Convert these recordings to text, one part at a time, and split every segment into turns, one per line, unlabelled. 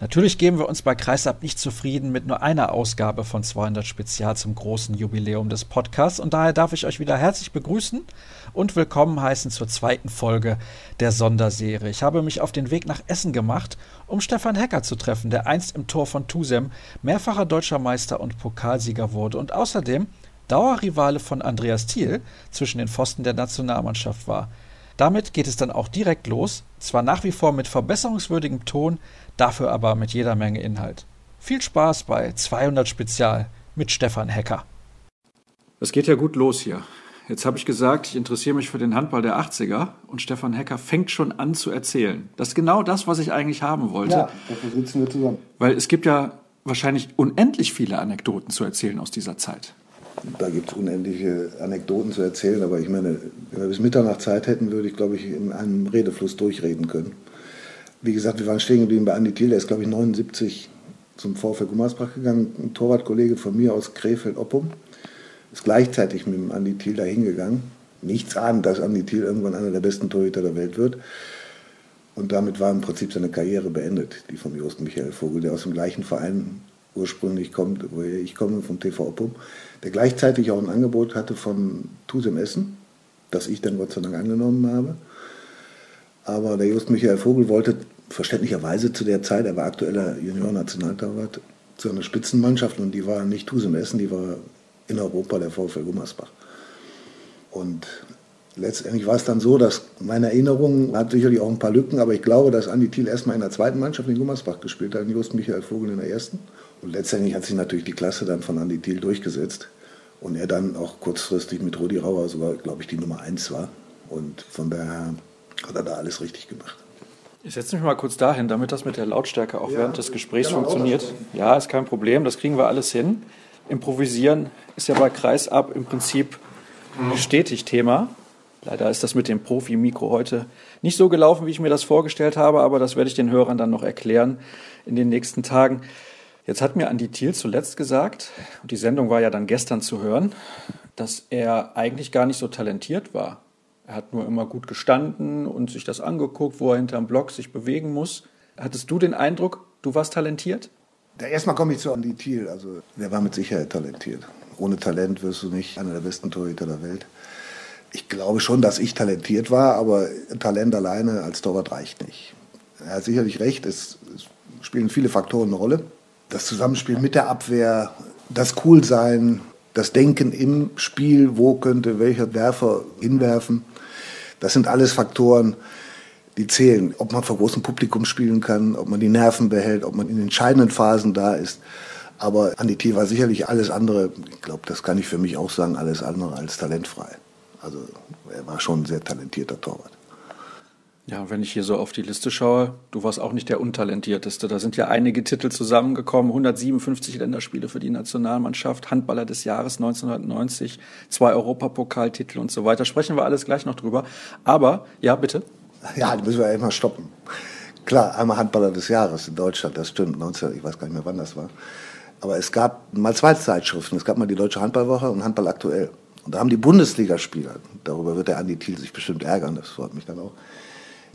Natürlich geben wir uns bei Kreisab nicht zufrieden mit nur einer Ausgabe von 200 Spezial zum großen Jubiläum des Podcasts und daher darf ich euch wieder herzlich begrüßen und willkommen heißen zur zweiten Folge der Sonderserie. Ich habe mich auf den Weg nach Essen gemacht, um Stefan Hecker zu treffen, der einst im Tor von Tusem mehrfacher deutscher Meister und Pokalsieger wurde und außerdem Dauerrivale von Andreas Thiel zwischen den Pfosten der Nationalmannschaft war. Damit geht es dann auch direkt los, zwar nach wie vor mit verbesserungswürdigem Ton, dafür aber mit jeder Menge Inhalt. Viel Spaß bei 200 Spezial mit Stefan Hecker.
Es geht ja gut los hier. Jetzt habe ich gesagt, ich interessiere mich für den Handball der 80er und Stefan Hecker fängt schon an zu erzählen. Das ist genau das, was ich eigentlich haben wollte.
Ja, dafür sitzen wir zusammen.
Weil es gibt ja wahrscheinlich unendlich viele Anekdoten zu erzählen aus dieser Zeit.
Da gibt es unendliche Anekdoten zu erzählen, aber ich meine, wenn wir bis Mitternacht Zeit hätten, würde ich, glaube ich, in einem Redefluss durchreden können. Wie gesagt, wir waren stehen geblieben bei Andi Thiel, der ist, glaube ich, 79 zum VfL Gummersbach gegangen, ein Torwartkollege von mir aus Krefeld-Oppum, ist gleichzeitig mit dem Andi Thiel da hingegangen. Nichts ahnend, dass Andi Thiel irgendwann einer der besten Torhüter der Welt wird. Und damit war im Prinzip seine Karriere beendet, die von Jost Michael Vogel, der aus dem gleichen Verein ursprünglich kommt, woher ich komme, vom TV Oppum, der gleichzeitig auch ein Angebot hatte von Tusem Essen, das ich dann Gott sei Dank angenommen habe. Aber der Just Michael Vogel wollte verständlicherweise zu der Zeit, er war aktueller Junior-Nationaltorwart, zu einer Spitzenmannschaft und die war nicht Tusem Essen, die war in Europa der VfL Gummersbach. Und letztendlich war es dann so, dass meine Erinnerung hat sicherlich auch ein paar Lücken, aber ich glaube, dass Andi Thiel erstmal in der zweiten Mannschaft in Gummersbach gespielt hat, und Just Michael Vogel in der ersten. Und letztendlich hat sich natürlich die Klasse dann von Andi Thiel durchgesetzt. Und er dann auch kurzfristig mit Rudi Rauer sogar, glaube ich, die Nummer eins war. Und von daher hat er da alles richtig gemacht.
Ich setze mich mal kurz dahin, damit das mit der Lautstärke auch ja, während des Gesprächs funktioniert. Ja, ist kein Problem, das kriegen wir alles hin. Improvisieren ist ja bei Kreisab im Prinzip stetig Thema. Leider ist das mit dem Profi-Mikro heute nicht so gelaufen, wie ich mir das vorgestellt habe, aber das werde ich den Hörern dann noch erklären in den nächsten Tagen. Jetzt hat mir Andi Thiel zuletzt gesagt, und die Sendung war ja dann gestern zu hören, dass er eigentlich gar nicht so talentiert war. Er hat nur immer gut gestanden und sich das angeguckt, wo er hinterm Block sich bewegen muss. Hattest du den Eindruck, du warst talentiert?
Ja, erstmal komme ich zu Andi Thiel. Also, der war mit Sicherheit talentiert. Ohne Talent wirst du nicht einer der besten Torhüter der Welt. Ich glaube schon, dass ich talentiert war, aber Talent alleine als Torwart reicht nicht. Er hat sicherlich recht, es, es spielen viele Faktoren eine Rolle das Zusammenspiel mit der Abwehr, das Coolsein, das Denken im Spiel, wo könnte welcher Werfer hinwerfen, das sind alles Faktoren, die zählen. Ob man vor großem Publikum spielen kann, ob man die Nerven behält, ob man in entscheidenden Phasen da ist. Aber Andi T. war sicherlich alles andere, ich glaube, das kann ich für mich auch sagen, alles andere als talentfrei. Also er war schon ein sehr talentierter Torwart.
Ja, wenn ich hier so auf die Liste schaue, du warst auch nicht der untalentierteste. Da sind ja einige Titel zusammengekommen, 157 Länderspiele für die Nationalmannschaft, Handballer des Jahres 1990, zwei Europapokaltitel und so weiter. Sprechen wir alles gleich noch drüber. Aber, ja, bitte.
Ja, die müssen wir ja immer stoppen. Klar, einmal Handballer des Jahres in Deutschland, das stimmt, 19, ich weiß gar nicht mehr, wann das war. Aber es gab mal zwei Zeitschriften. Es gab mal die Deutsche Handballwoche und Handball aktuell. Und da haben die Bundesligaspieler, darüber wird der Andi Thiel sich bestimmt ärgern, das freut mich dann auch,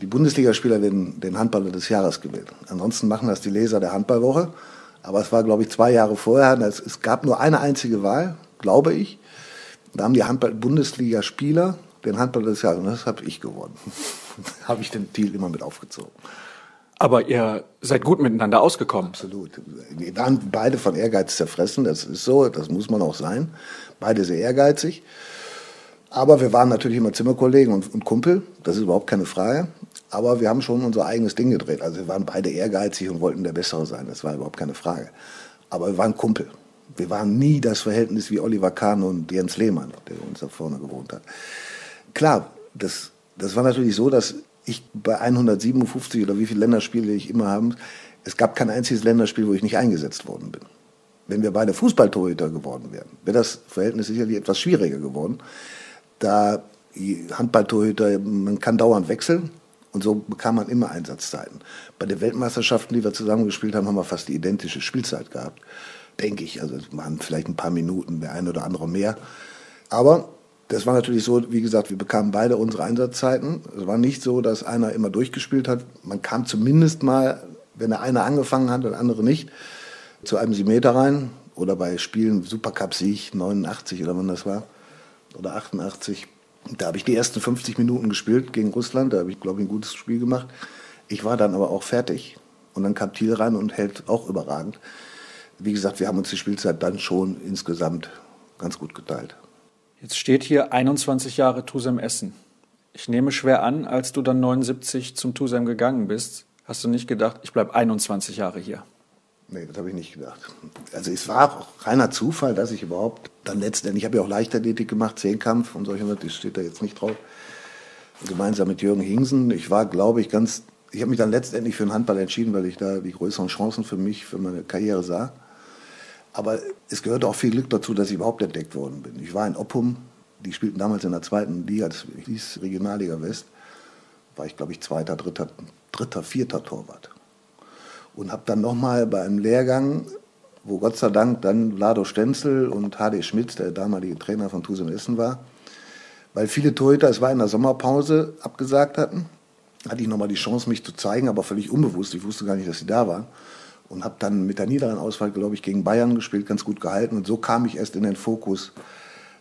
die Bundesligaspieler werden den Handballer des Jahres gewählt. Ansonsten machen das die Leser der Handballwoche. Aber es war, glaube ich, zwei Jahre vorher. Es gab nur eine einzige Wahl, glaube ich. Da haben die Handball-Bundesligaspieler den Handballer des Jahres. Und das habe ich gewonnen. habe ich den Deal immer mit aufgezogen.
Aber ihr seid gut miteinander ausgekommen.
Absolut. Wir waren beide von Ehrgeiz zerfressen. Das ist so, das muss man auch sein. Beide sehr ehrgeizig. Aber wir waren natürlich immer Zimmerkollegen und, und Kumpel. Das ist überhaupt keine Frage. Aber wir haben schon unser eigenes Ding gedreht. Also wir waren beide ehrgeizig und wollten der Bessere sein. Das war überhaupt keine Frage. Aber wir waren Kumpel. Wir waren nie das Verhältnis wie Oliver Kahn und Jens Lehmann, der uns da vorne gewohnt hat. Klar, das, das war natürlich so, dass ich bei 157 oder wie viele Länderspiele ich immer haben, es gab kein einziges Länderspiel, wo ich nicht eingesetzt worden bin. Wenn wir beide Fußballtorhüter geworden wären, wäre das Verhältnis sicherlich etwas schwieriger geworden. Da Handballtorhüter, man kann dauernd wechseln. Und so bekam man immer Einsatzzeiten. Bei den Weltmeisterschaften, die wir zusammen gespielt haben, haben wir fast die identische Spielzeit gehabt. Denke ich. Also es waren vielleicht ein paar Minuten, der eine oder andere mehr. Aber das war natürlich so, wie gesagt, wir bekamen beide unsere Einsatzzeiten. Es war nicht so, dass einer immer durchgespielt hat. Man kam zumindest mal wenn der eine angefangen hat und der andere nicht, zu einem Meter rein. Oder bei Spielen Supercup-Sieg 89 oder wann das war, oder 88. Da habe ich die ersten 50 Minuten gespielt gegen Russland. Da habe ich, glaube ich, ein gutes Spiel gemacht. Ich war dann aber auch fertig. Und dann kam Thiel rein und hält auch überragend. Wie gesagt, wir haben uns die Spielzeit dann schon insgesamt ganz gut geteilt.
Jetzt steht hier 21 Jahre Tusem Essen. Ich nehme schwer an, als du dann 79 zum Tusem gegangen bist, hast du nicht gedacht, ich bleibe 21 Jahre hier.
Nee, das habe ich nicht gedacht. Also es war auch reiner Zufall, dass ich überhaupt dann letztendlich, ich habe ja auch Leichtathletik gemacht, Zehnkampf und solche das steht da jetzt nicht drauf. Gemeinsam mit Jürgen Hingsen. Ich war, glaube ich, ganz, ich habe mich dann letztendlich für den Handball entschieden, weil ich da die größeren Chancen für mich, für meine Karriere sah. Aber es gehörte auch viel Glück dazu, dass ich überhaupt entdeckt worden bin. Ich war in Oppum, die spielten damals in der zweiten Liga, das hieß Regionalliga West. War ich, glaube ich, zweiter, dritter, dritter, vierter Torwart und habe dann nochmal bei einem Lehrgang, wo Gott sei Dank dann Lado Stenzel und HD Schmitz, der damalige Trainer von Tusem Essen war, weil viele Torhüter, es war in der Sommerpause, abgesagt hatten, hatte ich nochmal die Chance, mich zu zeigen, aber völlig unbewusst. Ich wusste gar nicht, dass sie da waren. Und habe dann mit der niederen Auswahl, glaube ich, gegen Bayern gespielt, ganz gut gehalten. Und so kam ich erst in den Fokus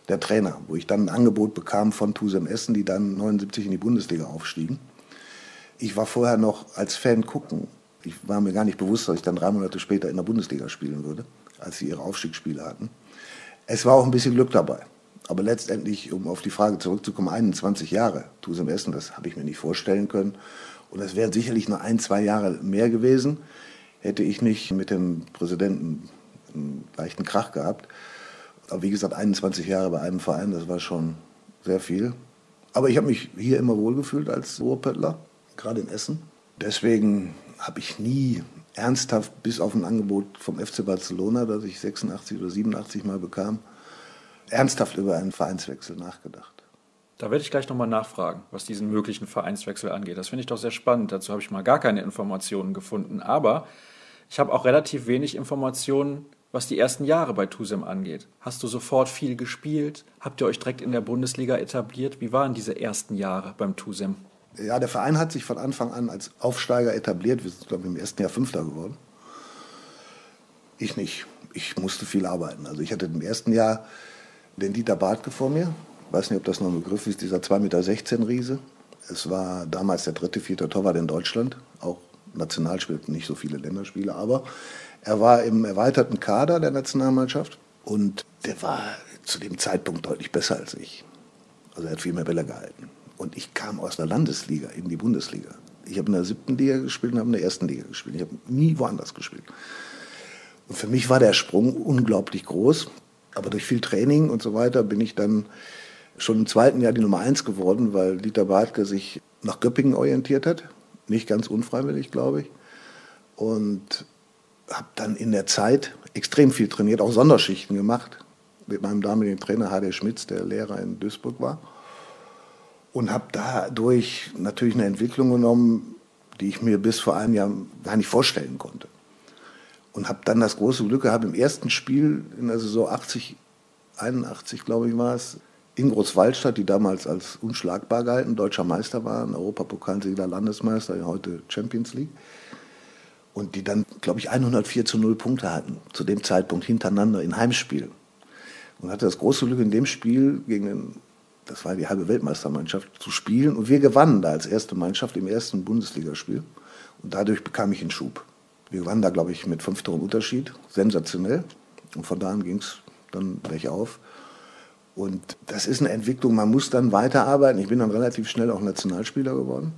der Trainer, wo ich dann ein Angebot bekam von Tusem Essen, die dann 79 in die Bundesliga aufstiegen. Ich war vorher noch als Fan gucken ich war mir gar nicht bewusst, dass ich dann drei Monate später in der Bundesliga spielen würde, als sie ihre Aufstiegsspiele hatten. Es war auch ein bisschen Glück dabei. Aber letztendlich, um auf die Frage zurückzukommen, 21 Jahre Tusem Essen, das habe ich mir nicht vorstellen können. Und es wären sicherlich nur ein, zwei Jahre mehr gewesen, hätte ich nicht mit dem Präsidenten einen leichten Krach gehabt. Aber wie gesagt, 21 Jahre bei einem Verein, das war schon sehr viel. Aber ich habe mich hier immer wohlgefühlt als Ruhrpöttler, gerade in Essen. Deswegen habe ich nie ernsthaft, bis auf ein Angebot vom FC Barcelona, das ich 86 oder 87 mal bekam, ernsthaft über einen Vereinswechsel nachgedacht.
Da werde ich gleich nochmal nachfragen, was diesen möglichen Vereinswechsel angeht. Das finde ich doch sehr spannend. Dazu habe ich mal gar keine Informationen gefunden. Aber ich habe auch relativ wenig Informationen, was die ersten Jahre bei Tusem angeht. Hast du sofort viel gespielt? Habt ihr euch direkt in der Bundesliga etabliert? Wie waren diese ersten Jahre beim Tusem?
Ja, der Verein hat sich von Anfang an als Aufsteiger etabliert. Wir sind, glaube ich, im ersten Jahr Fünfter geworden. Ich nicht. Ich musste viel arbeiten. Also ich hatte im ersten Jahr den Dieter Bartke vor mir. Ich weiß nicht, ob das noch ein Begriff ist, dieser 2,16 Meter Riese. Es war damals der dritte, vierte Torwart in Deutschland. Auch national spielten nicht so viele Länderspiele, aber er war im erweiterten Kader der Nationalmannschaft und der war zu dem Zeitpunkt deutlich besser als ich. Also er hat viel mehr Bälle gehalten. Und ich kam aus der Landesliga in die Bundesliga. Ich habe in der siebten Liga gespielt und habe in der ersten Liga gespielt. Ich habe nie woanders gespielt. Und für mich war der Sprung unglaublich groß. Aber durch viel Training und so weiter bin ich dann schon im zweiten Jahr die Nummer eins geworden, weil Dieter Bartke sich nach Göppingen orientiert hat. Nicht ganz unfreiwillig, glaube ich. Und habe dann in der Zeit extrem viel trainiert, auch Sonderschichten gemacht mit meinem damaligen Trainer H.D. Schmitz, der Lehrer in Duisburg war und habe dadurch natürlich eine Entwicklung genommen, die ich mir bis vor einem Jahr gar nicht vorstellen konnte. Und habe dann das große Glück gehabt, im ersten Spiel in der Saison 80, 81, glaube ich, war es, in Großwaldstadt, die damals als unschlagbar galten, deutscher Meister waren, Europapokalsieger, Landesmeister, heute Champions League. Und die dann, glaube ich, 104 zu 0 Punkte hatten, zu dem Zeitpunkt hintereinander in Heimspielen. Und hatte das große Glück in dem Spiel gegen den das war die halbe Weltmeistermannschaft, zu spielen. Und wir gewannen da als erste Mannschaft im ersten Bundesligaspiel. Und dadurch bekam ich einen Schub. Wir gewannen da, glaube ich, mit fünf Toren Unterschied. Sensationell. Und von da an ging es dann gleich auf. Und das ist eine Entwicklung, man muss dann weiterarbeiten. Ich bin dann relativ schnell auch Nationalspieler geworden.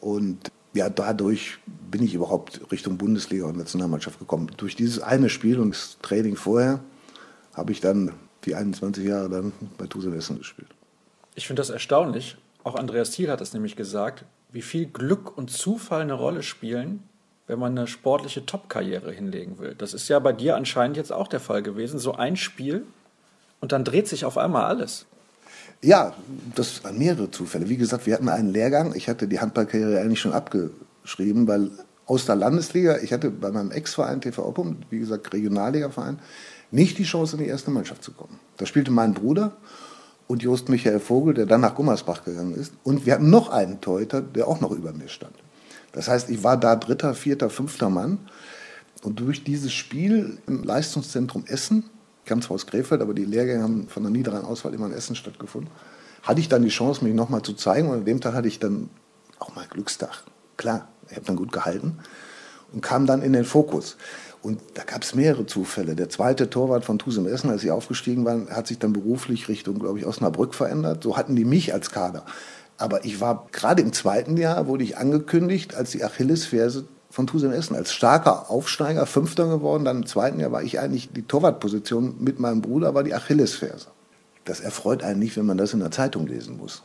Und ja, dadurch bin ich überhaupt Richtung Bundesliga und Nationalmannschaft gekommen. Durch dieses eine Spiel und das Training vorher habe ich dann die 21 Jahre dann bei Tusem Essen gespielt.
Ich finde das erstaunlich. Auch Andreas Thiel hat es nämlich gesagt, wie viel Glück und Zufall eine Rolle spielen, wenn man eine sportliche Top-Karriere hinlegen will. Das ist ja bei dir anscheinend jetzt auch der Fall gewesen. So ein Spiel und dann dreht sich auf einmal alles.
Ja, das waren mehrere Zufälle. Wie gesagt, wir hatten einen Lehrgang. Ich hatte die Handballkarriere eigentlich schon abgeschrieben, weil aus der Landesliga, ich hatte bei meinem Ex-Verein TV Oppum, wie gesagt Regionalliga-Verein, nicht die Chance, in die erste Mannschaft zu kommen. Da spielte mein Bruder und Jost Michael Vogel, der dann nach Gummersbach gegangen ist. Und wir hatten noch einen Torhüter, der auch noch über mir stand. Das heißt, ich war da dritter, vierter, fünfter Mann. Und durch dieses Spiel im Leistungszentrum Essen, ich kam zwar aus Krefeld, aber die Lehrgänge haben von der niederen Auswahl immer in Essen stattgefunden, hatte ich dann die Chance, mich nochmal zu zeigen. Und an dem Tag hatte ich dann auch mal Glückstag. Klar, ich habe dann gut gehalten und kam dann in den Fokus. Und da gab es mehrere Zufälle. Der zweite Torwart von Tusem Essen, als sie aufgestiegen waren, hat sich dann beruflich Richtung, glaube ich, Osnabrück verändert. So hatten die mich als Kader. Aber ich war gerade im zweiten Jahr, wurde ich angekündigt als die Achillesferse von Tusem Essen. Als starker Aufsteiger, Fünfter geworden. Dann im zweiten Jahr war ich eigentlich die Torwartposition mit meinem Bruder, war die Achillesferse. Das erfreut einen nicht, wenn man das in der Zeitung lesen muss.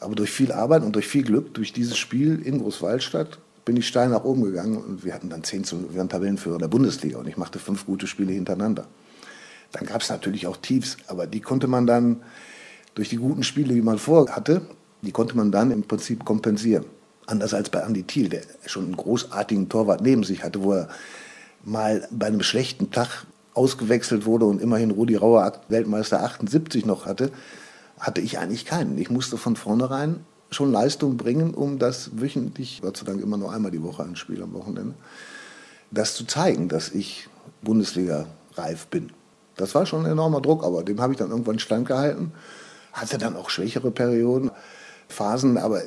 Aber durch viel Arbeit und durch viel Glück, durch dieses Spiel in Großwaldstadt, bin ich steil nach oben gegangen und wir hatten dann zehn zu, wir waren Tabellenführer der Bundesliga und ich machte fünf gute Spiele hintereinander. Dann gab es natürlich auch Tiefs, aber die konnte man dann durch die guten Spiele, die man vorhatte, die konnte man dann im Prinzip kompensieren. Anders als bei Andy Thiel, der schon einen großartigen Torwart neben sich hatte, wo er mal bei einem schlechten Tag ausgewechselt wurde und immerhin Rudi Rauer Weltmeister 78 noch hatte, hatte ich eigentlich keinen. Ich musste von vornherein schon Leistung bringen, um das wöchentlich, Gott sei Dank immer nur einmal die Woche ein Spiel am Wochenende, das zu zeigen, dass ich Bundesliga reif bin. Das war schon ein enormer Druck, aber dem habe ich dann irgendwann standgehalten. Hatte dann auch schwächere Perioden, Phasen, aber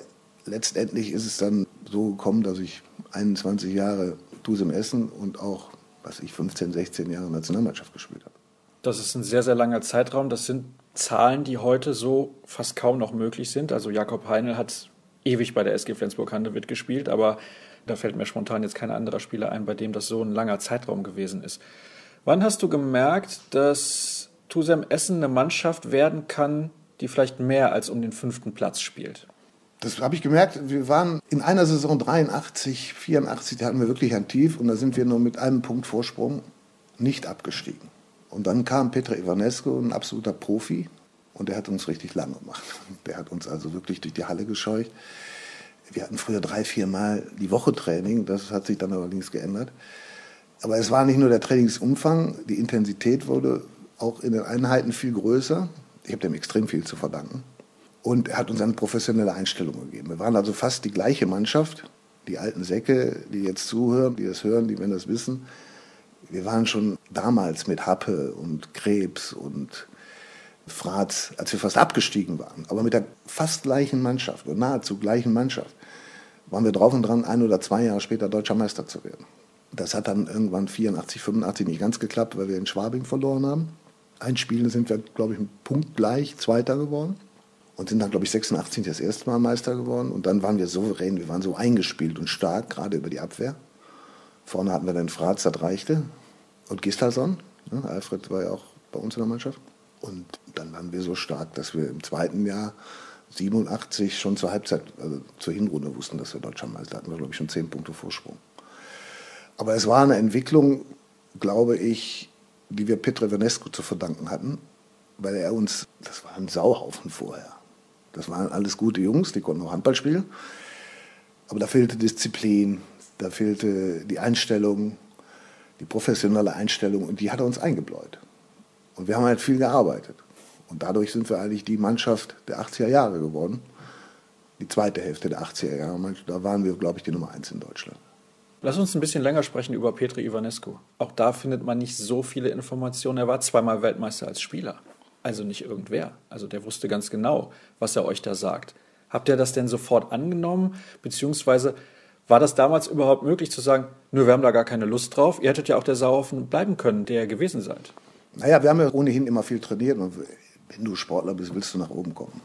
letztendlich ist es dann so gekommen, dass ich 21 Jahre Tusem Essen und auch, was ich, 15, 16 Jahre Nationalmannschaft gespielt habe.
Das ist ein sehr, sehr langer Zeitraum. Das sind Zahlen, die heute so fast kaum noch möglich sind. Also Jakob Heinl hat ewig bei der SG Flensburg-Handewitt gespielt, aber da fällt mir spontan jetzt kein anderer Spieler ein, bei dem das so ein langer Zeitraum gewesen ist. Wann hast du gemerkt, dass Tusem Essen eine Mannschaft werden kann, die vielleicht mehr als um den fünften Platz spielt?
Das habe ich gemerkt. Wir waren in einer Saison 83, 84, da hatten wir wirklich ein Tief und da sind wir nur mit einem Punkt Vorsprung nicht abgestiegen. Und dann kam Petra Ivanescu, ein absoluter Profi, und der hat uns richtig lang gemacht. Der hat uns also wirklich durch die Halle gescheucht. Wir hatten früher drei, vier Mal die Woche Training, das hat sich dann allerdings geändert. Aber es war nicht nur der Trainingsumfang, die Intensität wurde auch in den Einheiten viel größer. Ich habe dem extrem viel zu verdanken. Und er hat uns eine professionelle Einstellung gegeben. Wir waren also fast die gleiche Mannschaft. Die alten Säcke, die jetzt zuhören, die das hören, die werden das wissen wir waren schon damals mit Happe und Krebs und Fratz, als wir fast abgestiegen waren, aber mit der fast gleichen Mannschaft oder nahezu gleichen Mannschaft, waren wir drauf und dran, ein oder zwei Jahre später deutscher Meister zu werden. Das hat dann irgendwann 84, 85 nicht ganz geklappt, weil wir in Schwabing verloren haben. Ein Spiel sind wir, glaube ich, punktgleich Zweiter geworden und sind dann, glaube ich, 86 das erste Mal Meister geworden. Und dann waren wir souverän, wir waren so eingespielt und stark, gerade über die Abwehr. Vorne hatten wir den Fratz, das reichte. Und Gislason. Ne? Alfred war ja auch bei uns in der Mannschaft. Und dann waren wir so stark, dass wir im zweiten Jahr 87 schon zur Halbzeit, also zur Hinrunde wussten, dass wir Deutscher Meister hatten. wir, glaube ich, schon zehn Punkte Vorsprung. Aber es war eine Entwicklung, glaube ich, die wir Petre Venescu zu verdanken hatten, weil er uns, das war ein Sauhaufen vorher. Das waren alles gute Jungs, die konnten auch Handball spielen. Aber da fehlte Disziplin, da fehlte die Einstellung, die professionelle Einstellung und die hat er uns eingebläut. Und wir haben halt viel gearbeitet. Und dadurch sind wir eigentlich die Mannschaft der 80er Jahre geworden. Die zweite Hälfte der 80er Jahre. Da waren wir, glaube ich, die Nummer eins in Deutschland.
Lass uns ein bisschen länger sprechen über Petri Ivanescu. Auch da findet man nicht so viele Informationen. Er war zweimal Weltmeister als Spieler. Also nicht irgendwer. Also der wusste ganz genau, was er euch da sagt. Habt ihr das denn sofort angenommen? Beziehungsweise war das damals überhaupt möglich zu sagen, nö, wir haben da gar keine Lust drauf? Ihr hättet ja auch der Sauhaufen bleiben können, der ihr gewesen seid.
Naja, wir haben ja ohnehin immer viel trainiert und wenn du Sportler bist, willst du nach oben kommen.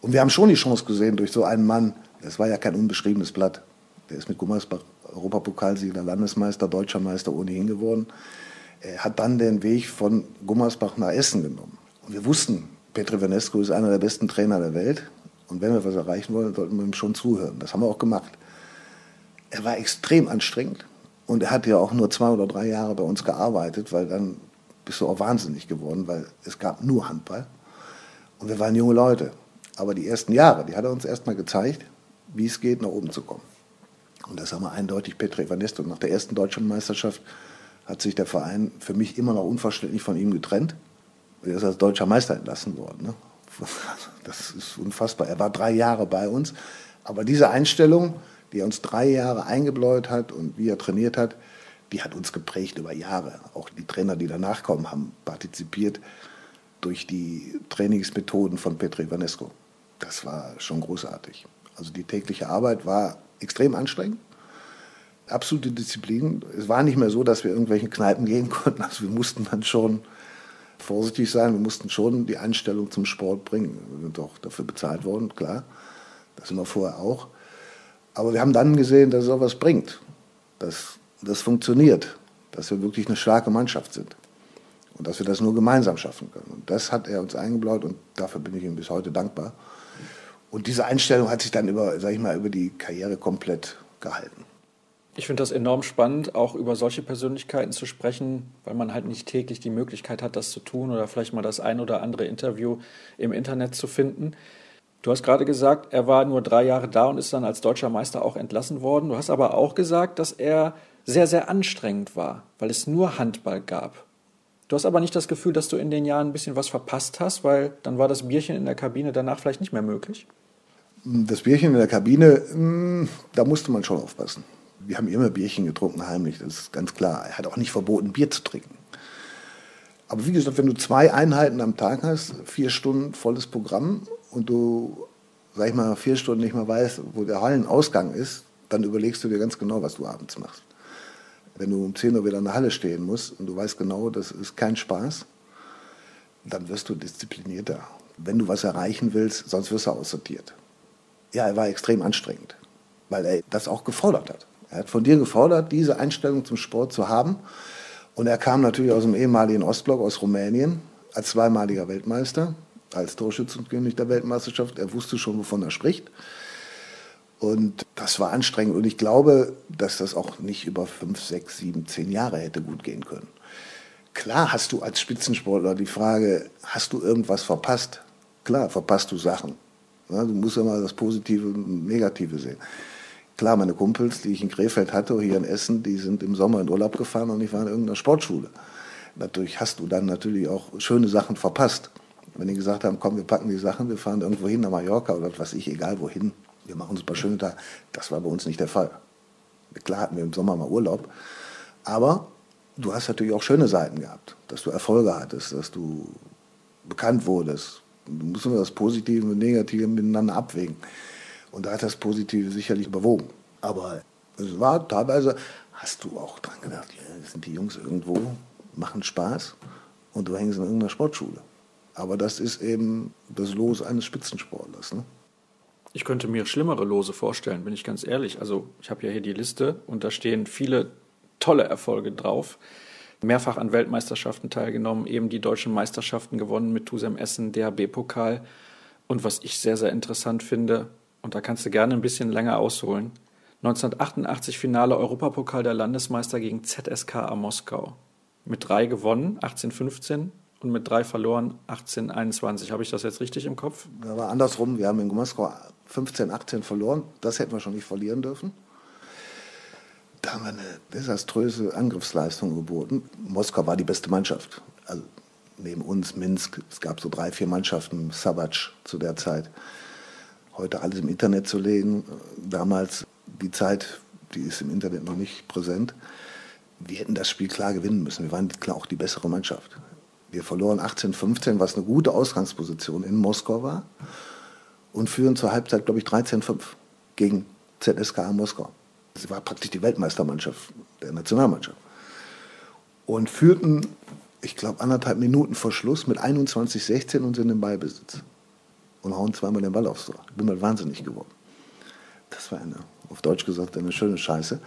Und wir haben schon die Chance gesehen durch so einen Mann, das war ja kein unbeschriebenes Blatt. Der ist mit Gummersbach Europapokalsieger, Landesmeister, Deutscher Meister ohnehin geworden. Er hat dann den Weg von Gummersbach nach Essen genommen. Und wir wussten, Petri Venescu ist einer der besten Trainer der Welt. Und wenn wir was erreichen wollen, sollten wir ihm schon zuhören. Das haben wir auch gemacht er war extrem anstrengend und er hat ja auch nur zwei oder drei Jahre bei uns gearbeitet, weil dann bist du auch wahnsinnig geworden, weil es gab nur Handball und wir waren junge Leute. Aber die ersten Jahre, die hat er uns erstmal gezeigt, wie es geht, nach oben zu kommen. Und das haben wir eindeutig Petri Evanesto. Nach der ersten deutschen Meisterschaft hat sich der Verein für mich immer noch unverständlich von ihm getrennt. Er ist als deutscher Meister entlassen worden. Ne? Das ist unfassbar. Er war drei Jahre bei uns. Aber diese Einstellung, die er uns drei Jahre eingebläut hat und wie er trainiert hat, die hat uns geprägt über Jahre. Auch die Trainer, die danach kommen, haben partizipiert durch die Trainingsmethoden von Petri Vanesco. Das war schon großartig. Also die tägliche Arbeit war extrem anstrengend. Absolute Disziplin. Es war nicht mehr so, dass wir irgendwelchen Kneipen gehen konnten. Also wir mussten dann schon vorsichtig sein. Wir mussten schon die Einstellung zum Sport bringen. Wir sind auch dafür bezahlt worden, klar. Das sind wir vorher auch. Aber wir haben dann gesehen, dass es auch was bringt. Dass das funktioniert. Dass wir wirklich eine starke Mannschaft sind. Und dass wir das nur gemeinsam schaffen können. Und das hat er uns eingeblaut und dafür bin ich ihm bis heute dankbar. Und diese Einstellung hat sich dann über, sag ich mal, über die Karriere komplett gehalten.
Ich finde das enorm spannend, auch über solche Persönlichkeiten zu sprechen, weil man halt nicht täglich die Möglichkeit hat, das zu tun oder vielleicht mal das ein oder andere Interview im Internet zu finden. Du hast gerade gesagt, er war nur drei Jahre da und ist dann als deutscher Meister auch entlassen worden. Du hast aber auch gesagt, dass er sehr, sehr anstrengend war, weil es nur Handball gab. Du hast aber nicht das Gefühl, dass du in den Jahren ein bisschen was verpasst hast, weil dann war das Bierchen in der Kabine danach vielleicht nicht mehr möglich?
Das Bierchen in der Kabine, hm, da musste man schon aufpassen. Wir haben immer Bierchen getrunken, heimlich, das ist ganz klar. Er hat auch nicht verboten, Bier zu trinken. Aber wie gesagt, wenn du zwei Einheiten am Tag hast, vier Stunden volles Programm und du, sag ich mal, vier Stunden nicht mehr weißt, wo der Hallenausgang ist, dann überlegst du dir ganz genau, was du abends machst. Wenn du um 10 Uhr wieder in der Halle stehen musst und du weißt genau, das ist kein Spaß, dann wirst du disziplinierter. Wenn du was erreichen willst, sonst wirst du aussortiert. Ja, er war extrem anstrengend, weil er das auch gefordert hat. Er hat von dir gefordert, diese Einstellung zum Sport zu haben. Und er kam natürlich aus dem ehemaligen Ostblock, aus Rumänien, als zweimaliger Weltmeister, als Torschützenkönig der Weltmeisterschaft. Er wusste schon, wovon er spricht. Und das war anstrengend. Und ich glaube, dass das auch nicht über fünf, sechs, sieben, zehn Jahre hätte gut gehen können. Klar hast du als Spitzensportler die Frage, hast du irgendwas verpasst? Klar, verpasst du Sachen. Du musst ja mal das Positive und Negative sehen. Klar, meine Kumpels, die ich in Krefeld hatte, hier in Essen, die sind im Sommer in Urlaub gefahren und ich war in irgendeiner Sportschule. Dadurch hast du dann natürlich auch schöne Sachen verpasst. Wenn die gesagt haben, komm, wir packen die Sachen, wir fahren irgendwo hin nach Mallorca oder was weiß ich, egal wohin, wir machen uns ein paar schöne Tage. Das war bei uns nicht der Fall. Klar hatten wir im Sommer mal Urlaub, aber du hast natürlich auch schöne Seiten gehabt, dass du Erfolge hattest, dass du bekannt wurdest. Du musst immer das Positive und Negative miteinander abwägen. Und da hat das Positive sicherlich überwogen. Aber es war teilweise, hast du auch dran gedacht, ja, sind die Jungs irgendwo, machen Spaß und du hängst in irgendeiner Sportschule. Aber das ist eben das Los eines Spitzensportlers. Ne?
Ich könnte mir schlimmere Lose vorstellen, bin ich ganz ehrlich. Also ich habe ja hier die Liste und da stehen viele tolle Erfolge drauf. Mehrfach an Weltmeisterschaften teilgenommen, eben die deutschen Meisterschaften gewonnen mit Tusem Essen, DHB-Pokal. Und was ich sehr, sehr interessant finde, und da kannst du gerne ein bisschen länger ausholen, 1988 Finale Europapokal der Landesmeister gegen ZSKA Moskau. Mit drei gewonnen, 1815, und mit drei verloren 18, 21. Habe ich das jetzt richtig im Kopf?
War andersrum. Wir haben in Moskau 15, 18 verloren. Das hätten wir schon nicht verlieren dürfen. Da haben wir eine desaströse Angriffsleistung geboten. Moskau war die beste Mannschaft. Also neben uns Minsk. Es gab so drei, vier Mannschaften, Sabac zu der Zeit. Heute alles im Internet zu legen. Damals die Zeit, die ist im Internet noch nicht präsent. Wir hätten das Spiel klar gewinnen müssen. Wir waren klar auch die bessere Mannschaft. Wir verloren 18-15, was eine gute Ausgangsposition in Moskau war. Und führen zur Halbzeit, glaube ich, 13-5 gegen ZSKA Moskau. Sie war praktisch die Weltmeistermannschaft der Nationalmannschaft. Und führten, ich glaube, anderthalb Minuten vor Schluss mit 21-16 und sind im Ballbesitz. Und hauen zweimal den Ball aufs Tor. Bin mal wahnsinnig geworden. Das war eine, auf Deutsch gesagt, eine schöne Scheiße.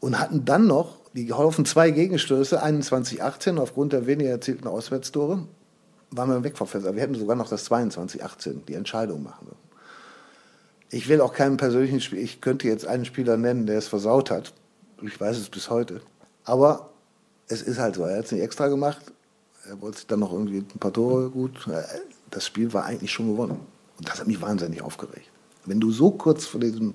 Und hatten dann noch die geholfen zwei Gegenstöße, 21-18 aufgrund der weniger erzielten Auswärtstore, waren wir weg vom Fenster. Wir hätten sogar noch das 22-18, die Entscheidung machen dürfen. Ich will auch keinen persönlichen Spiel. Ich könnte jetzt einen Spieler nennen, der es versaut hat. Ich weiß es bis heute. Aber es ist halt so. Er hat es nicht extra gemacht. Er wollte sich dann noch irgendwie ein paar Tore gut. Das Spiel war eigentlich schon gewonnen. Und das hat mich wahnsinnig aufgeregt. Wenn du so kurz vor diesem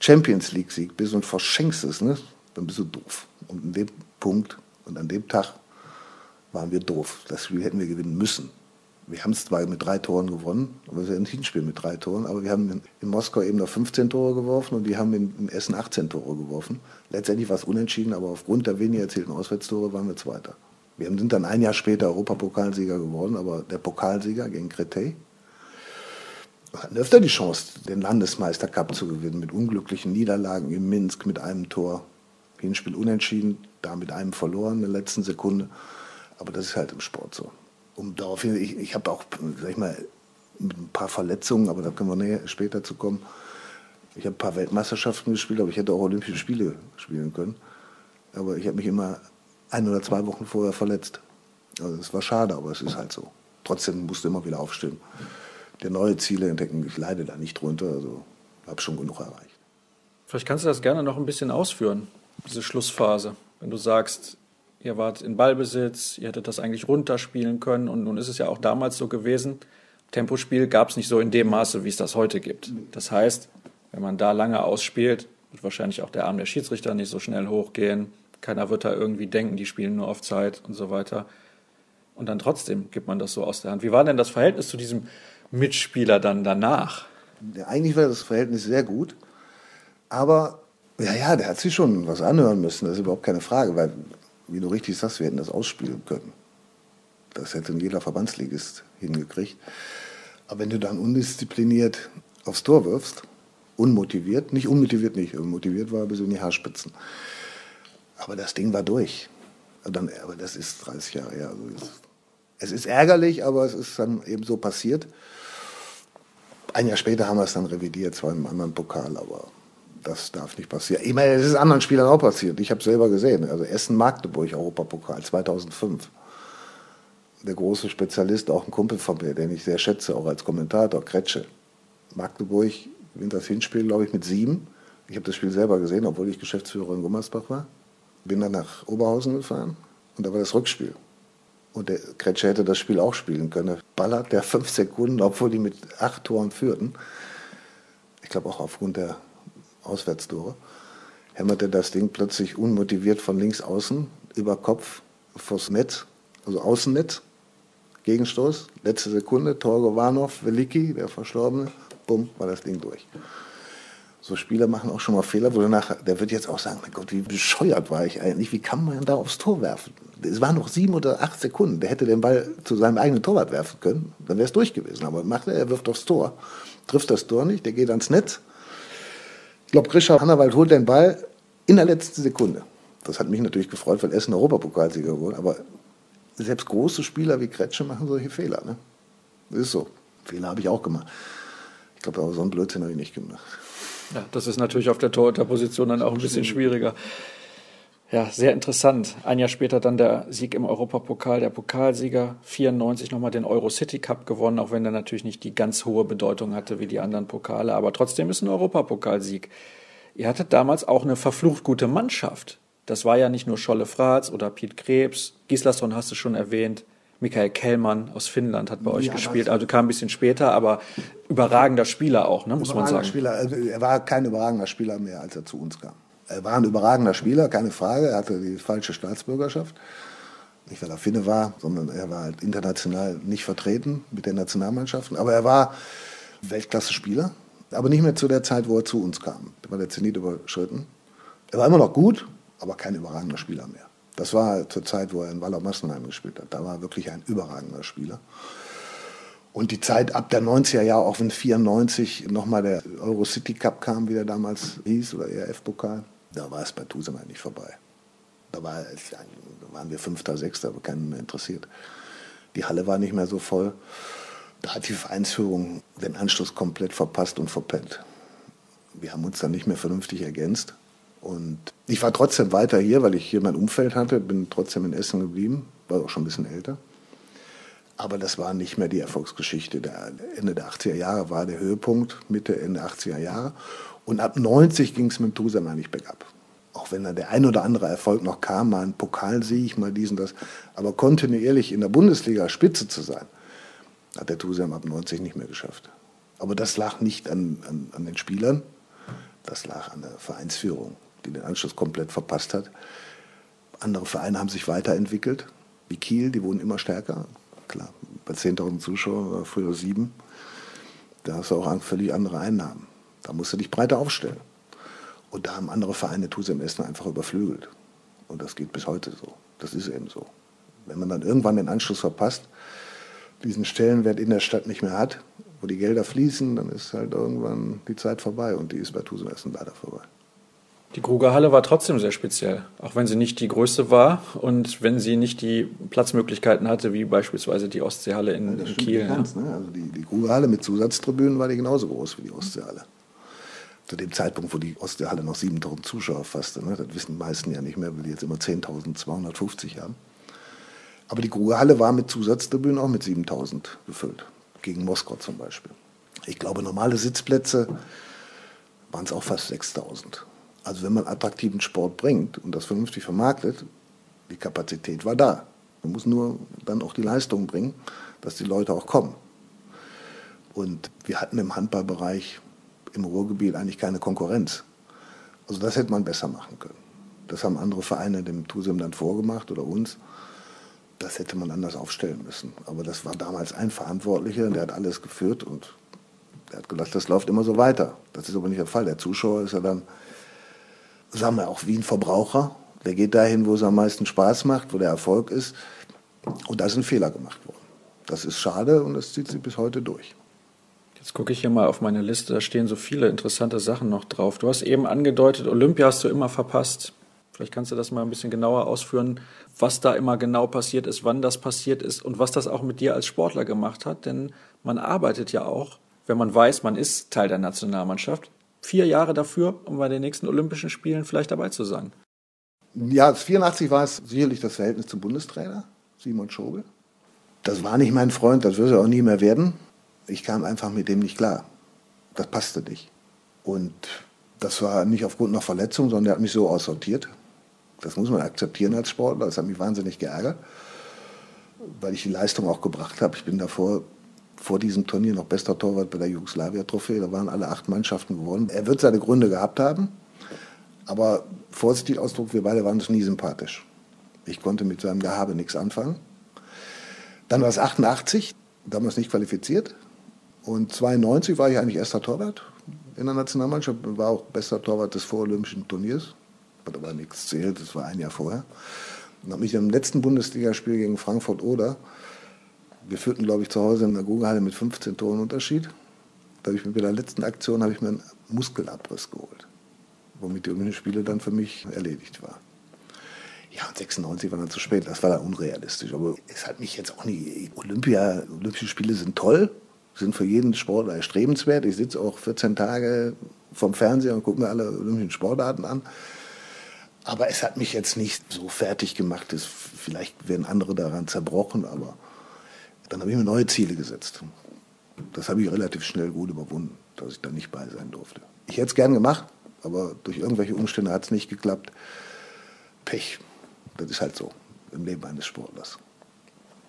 Champions League-Sieg bist und verschenkst es, ne? Dann bist du doof. Und an dem Punkt und an dem Tag waren wir doof. Das Spiel hätten wir gewinnen müssen. Wir haben es zwar mit drei Toren gewonnen, aber es ist ja ein Hinspiel mit drei Toren, aber wir haben in, Moskau eben noch 15 Tore geworfen und die haben in, in Essen 18 Tore geworfen. Letztendlich war es unentschieden, aber aufgrund der weniger erzielten Auswärtstore waren wir Zweiter. Wir sind dann ein Jahr später Europapokalsieger geworden, aber der Pokalsieger gegen Créteil hatten öfter die Chance, den Landesmeistercup zu gewinnen, mit unglücklichen Niederlagen in Minsk mit einem Tor. Hinspiel unentschieden, da mit einem verloren in der letzten Sekunde. Aber das ist halt im Sport so. Um darauf hin, ich, ich habe auch, sag ich mal, mit ein paar Verletzungen, aber da können wir näher, später zu kommen. Ich habe ein paar Weltmeisterschaften gespielt, aber ich hätte auch Olympische Spiele spielen können. Aber ich habe mich immer ein oder zwei Wochen vorher verletzt. Also das war schade, aber es ist halt so. Trotzdem musste immer wieder aufstehen. Der neue Ziele entdecken, ich leide da nicht drunter, also habe schon genug erreicht.
Vielleicht kannst du das gerne noch ein bisschen ausführen, diese Schlussphase. Wenn du sagst, ihr wart in Ballbesitz, ihr hättet das eigentlich runterspielen können und nun ist es ja auch damals so gewesen, Tempospiel gab es nicht so in dem Maße, wie es das heute gibt. Das heißt, wenn man da lange ausspielt, wird wahrscheinlich auch der Arm der Schiedsrichter nicht so schnell hochgehen. Keiner wird da irgendwie denken, die spielen nur auf Zeit und so weiter. Und dann trotzdem gibt man das so aus der Hand. Wie war denn das Verhältnis zu diesem Mitspieler dann danach?
Eigentlich war das Verhältnis sehr gut. Aber ja, ja, der hat sich schon was anhören müssen. Das ist überhaupt keine Frage, weil, wie du richtig sagst, wir hätten das ausspielen können. Das hätte jeder Verbandsligist hingekriegt. Aber wenn du dann undiszipliniert aufs Tor wirfst, unmotiviert, nicht unmotiviert nicht, motiviert war bis in die Haarspitzen, aber das Ding war durch. Dann, aber das ist 30 Jahre her. Also es ist ärgerlich, aber es ist dann eben so passiert. Ein Jahr später haben wir es dann revidiert, zwar einem anderen Pokal, aber das darf nicht passieren. Ich meine, es ist anderen Spielern auch passiert. Ich habe es selber gesehen. Also Essen-Magdeburg, Europapokal 2005. Der große Spezialist, auch ein Kumpel von mir, den ich sehr schätze, auch als Kommentator, Kretsche. Magdeburg gewinnt das Hinspiel, glaube ich, mit sieben. Ich habe das Spiel selber gesehen, obwohl ich Geschäftsführer in Gummersbach war. Bin dann nach Oberhausen gefahren und da war das Rückspiel. Und der Kretsche hätte das Spiel auch spielen können. Ballert der fünf Sekunden, obwohl die mit acht Toren führten. Ich glaube auch aufgrund der Auswärtstore. Hämmerte das Ding plötzlich unmotiviert von links außen über Kopf vors Netz, also Außennetz. Gegenstoß, letzte Sekunde, Torgo Warnow, Veliki, der Verstorbene, bumm, war das Ding durch. So Spieler machen auch schon mal Fehler, wo danach, der wird jetzt auch sagen, mein Gott, wie bescheuert war ich eigentlich, wie kann man da aufs Tor werfen? Es waren noch sieben oder acht Sekunden, der hätte den Ball zu seinem eigenen Torwart werfen können, dann wäre es durch gewesen. Aber macht er, er wirft aufs Tor, trifft das Tor nicht, der geht ans Netz. Ich glaube, Grisha Hannawald holt den Ball in der letzten Sekunde. Das hat mich natürlich gefreut, weil Essen Europapokalsieger wurde, aber selbst große Spieler wie Kretsche machen solche Fehler. Ne? Das ist so. Fehler habe ich auch gemacht. Ich glaube, aber so einen Blödsinn habe ich nicht gemacht.
Ja, das ist natürlich auf der Torhüterposition dann auch ein bisschen schwieriger. Ja, sehr interessant. Ein Jahr später dann der Sieg im Europapokal, der Pokalsieger, 94 nochmal den Euro City Cup gewonnen, auch wenn er natürlich nicht die ganz hohe Bedeutung hatte wie die anderen Pokale, aber trotzdem ist ein Europapokalsieg. Ihr hattet damals auch eine verflucht gute Mannschaft. Das war ja nicht nur Scholle Fratz oder Piet Krebs, Gislason hast du schon erwähnt, Michael Kellmann aus Finnland hat bei euch ja, gespielt, also kam ein bisschen später, aber überragender Spieler auch, ne, muss man sagen.
Spieler, also er war kein überragender Spieler mehr, als er zu uns kam. Er war ein überragender Spieler, keine Frage. Er hatte die falsche Staatsbürgerschaft. Nicht, weil er Finne war, sondern er war halt international nicht vertreten mit den Nationalmannschaften. Aber er war Weltklasse-Spieler. Aber nicht mehr zu der Zeit, wo er zu uns kam. Da war der Zenit überschritten. Er war immer noch gut, aber kein überragender Spieler mehr. Das war zur Zeit, wo er in Wallau Massenheim gespielt hat. Da war er wirklich ein überragender Spieler. Und die Zeit ab der 90er Jahre, auch wenn 94 nochmal der Euro City Cup kam, wie der damals hieß, oder ERF-Pokal, da war es bei Tusem eigentlich vorbei. Da, war, da waren wir Fünfter, Sechster, aber keinen mehr interessiert. Die Halle war nicht mehr so voll. Da hat die Vereinsführung den Anschluss komplett verpasst und verpennt. Wir haben uns dann nicht mehr vernünftig ergänzt. Und ich war trotzdem weiter hier, weil ich hier mein Umfeld hatte, bin trotzdem in Essen geblieben, war auch schon ein bisschen älter. Aber das war nicht mehr die Erfolgsgeschichte. Der Ende der 80er Jahre war der Höhepunkt, Mitte, Ende 80er Jahre. Und ab 90 ging es mit Tusem eigentlich bergab. Auch wenn da der ein oder andere Erfolg noch kam, mal ein Pokalsieg, mal diesen, das. Aber kontinuierlich in der Bundesliga Spitze zu sein, hat der Tusem ab 90 nicht mehr geschafft. Aber das lag nicht an, an, an den Spielern, das lag an der Vereinsführung, die den Anschluss komplett verpasst hat. Andere Vereine haben sich weiterentwickelt, wie Kiel, die wurden immer stärker. Klar, bei 10.000 Zuschauern, früher sieben, da hast du auch völlig andere Einnahmen. Da musst du dich breiter aufstellen. Und da haben andere Vereine Tusem Essen einfach überflügelt. Und das geht bis heute so. Das ist eben so. Wenn man dann irgendwann den Anschluss verpasst, diesen Stellenwert in der Stadt nicht mehr hat, wo die Gelder fließen, dann ist halt irgendwann die Zeit vorbei und die ist bei Tusem Essen leider vorbei.
Die Grugerhalle war trotzdem sehr speziell, auch wenn sie nicht die größte war und wenn sie nicht die Platzmöglichkeiten hatte, wie beispielsweise die Ostseehalle in, ja, in Kiel.
Ganz, ne? also die, die Grugerhalle mit Zusatztribünen war die genauso groß wie die Ostseehalle. Zu dem Zeitpunkt, wo die Ostseehalle noch 7000 Zuschauer fasste. Ne? Das wissen die meisten ja nicht mehr, weil die jetzt immer 10.250 haben. Aber die Grugerhalle war mit Zusatztribünen auch mit 7000 gefüllt. Gegen Moskau zum Beispiel. Ich glaube, normale Sitzplätze waren es auch fast 6000. Also wenn man attraktiven Sport bringt und das vernünftig vermarktet, die Kapazität war da. Man muss nur dann auch die Leistung bringen, dass die Leute auch kommen. Und wir hatten im Handballbereich im Ruhrgebiet eigentlich keine Konkurrenz. Also das hätte man besser machen können. Das haben andere Vereine dem TUSEM dann vorgemacht oder uns. Das hätte man anders aufstellen müssen. Aber das war damals ein Verantwortlicher, der hat alles geführt und der hat gedacht, das läuft immer so weiter. Das ist aber nicht der Fall. Der Zuschauer ist ja dann sagen wir auch wie ein Verbraucher. Der geht dahin, wo es am meisten Spaß macht, wo der Erfolg ist. Und da ist ein Fehler gemacht worden. Das ist schade und das zieht sich bis heute durch.
Jetzt gucke ich hier mal auf meine Liste, da stehen so viele interessante Sachen noch drauf. Du hast eben angedeutet, Olympia hast du immer verpasst. Vielleicht kannst du das mal ein bisschen genauer ausführen, was da immer genau passiert ist, wann das passiert ist und was das auch mit dir als Sportler gemacht hat. Denn man arbeitet ja auch, wenn man weiß, man ist Teil der Nationalmannschaft, vier Jahre dafür, um bei den nächsten Olympischen Spielen vielleicht dabei zu sein.
Ja, 84 war es sicherlich das Verhältnis zum Bundestrainer, Simon Schobel. Das war nicht mein Freund, das wird er auch nie mehr werden. Ich kam einfach mit dem nicht klar. Das passte nicht. Und das war nicht aufgrund einer Verletzung, sondern er hat mich so aussortiert. Das muss man akzeptieren als Sportler. Das hat mich wahnsinnig geärgert, weil ich die Leistung auch gebracht habe. Ich bin davor vor diesem Turnier noch bester Torwart bei der Jugoslawia-Trophäe. Da waren alle acht Mannschaften gewonnen. Er wird seine Gründe gehabt haben, aber vorsichtig Ausdruck, wir beide waren uns nie sympathisch. Ich konnte mit seinem Gehabe nichts anfangen. Dann war es 88, damals nicht qualifiziert. Und 92 war ich eigentlich erster Torwart in der Nationalmannschaft, war auch bester Torwart des vorolympischen Turniers. Hat aber nichts zählt, das war ein Jahr vorher. Und habe mich im letzten Bundesligaspiel gegen Frankfurt Oder wir führten, glaube ich, zu Hause in der Guggenhalle mit 15 Toren Unterschied. Da habe ich bei der letzten Aktion habe ich mir einen Muskelabriss geholt, womit die Olympischen Spiele dann für mich erledigt war. Ja, und 96 war dann zu spät. Das war dann unrealistisch. Aber es hat mich jetzt auch nicht. Olympia, Olympische Spiele sind toll, sind für jeden Sportler erstrebenswert. Ich sitze auch 14 Tage vom Fernseher und gucke mir alle olympischen Sportarten an. Aber es hat mich jetzt nicht so fertig gemacht. Dass vielleicht werden andere daran zerbrochen, aber dann habe ich mir neue Ziele gesetzt. Das habe ich relativ schnell gut überwunden, dass ich da nicht bei sein durfte. Ich hätte es gern gemacht, aber durch irgendwelche Umstände hat es nicht geklappt. Pech. Das ist halt so im Leben eines Sportlers.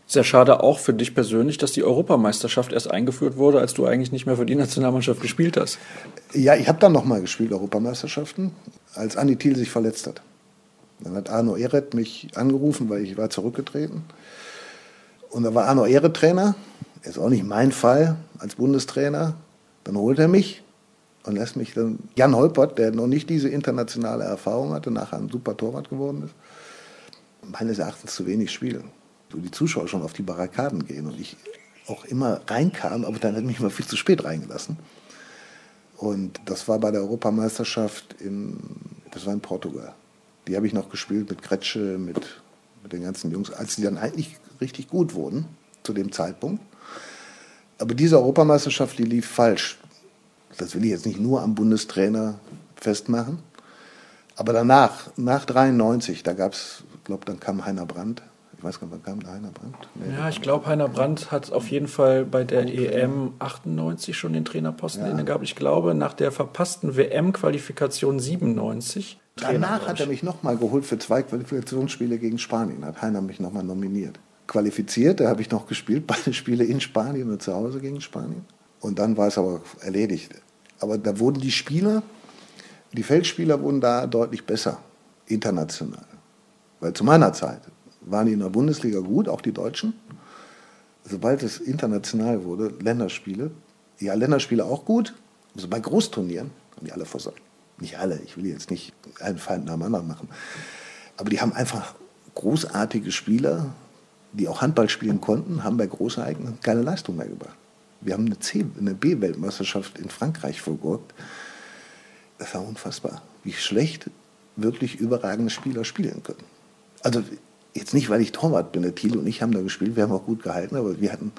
Sehr schade auch für dich persönlich, dass die Europameisterschaft erst eingeführt wurde, als du eigentlich nicht mehr für die Nationalmannschaft gespielt hast.
Ja, ich habe dann nochmal gespielt, Europameisterschaften, als Anni Thiel sich verletzt hat. Dann hat Arno Ehret mich angerufen, weil ich war zurückgetreten. Und da war Arno Ehre Trainer, ist auch nicht mein Fall als Bundestrainer. Dann holt er mich und lässt mich dann, Jan Holpert, der noch nicht diese internationale Erfahrung hatte, nachher ein super Torwart geworden ist, meines Erachtens zu wenig spielen. Die Zuschauer schon auf die Barrikaden gehen und ich auch immer reinkam, aber dann hat mich mal viel zu spät reingelassen. Und das war bei der Europameisterschaft in, das war in Portugal. Die habe ich noch gespielt mit Kretsche, mit, mit den ganzen Jungs, als die dann eigentlich richtig gut wurden zu dem Zeitpunkt. Aber diese Europameisterschaft, die lief falsch. Das will ich jetzt nicht nur am Bundestrainer festmachen. Aber danach, nach 93, da gab es, ich glaube, dann kam Heiner Brandt. Ich weiß gar nicht, wann kam Heiner Brandt?
Nee, ja, ich glaube, Heiner Brandt hat auf jeden Fall bei der EM 98 schon den Trainerposten ja. inne gehabt. Ich glaube, nach der verpassten WM-Qualifikation 97.
Danach hat er mich nochmal geholt für zwei Qualifikationsspiele gegen Spanien. Hat Heiner mich nochmal nominiert qualifiziert, da habe ich noch gespielt, beide Spiele in Spanien und zu Hause gegen Spanien. Und dann war es aber erledigt. Aber da wurden die Spieler, die Feldspieler wurden da deutlich besser, international. Weil zu meiner Zeit waren die in der Bundesliga gut, auch die Deutschen. sobald es international wurde, Länderspiele, ja, Länderspiele auch gut, also bei Großturnieren haben die alle versagt. Nicht alle, ich will jetzt nicht einen Feind nach dem anderen machen. Aber die haben einfach großartige Spieler, die auch Handball spielen konnten, haben bei Großereignissen keine Leistung mehr gebracht. Wir haben eine B-Weltmeisterschaft in Frankreich vergurkt. Das war unfassbar, wie schlecht wirklich überragende Spieler spielen können. Also jetzt nicht, weil ich Torwart bin, der Thiel und ich haben da gespielt, wir haben auch gut gehalten, aber wir hatten,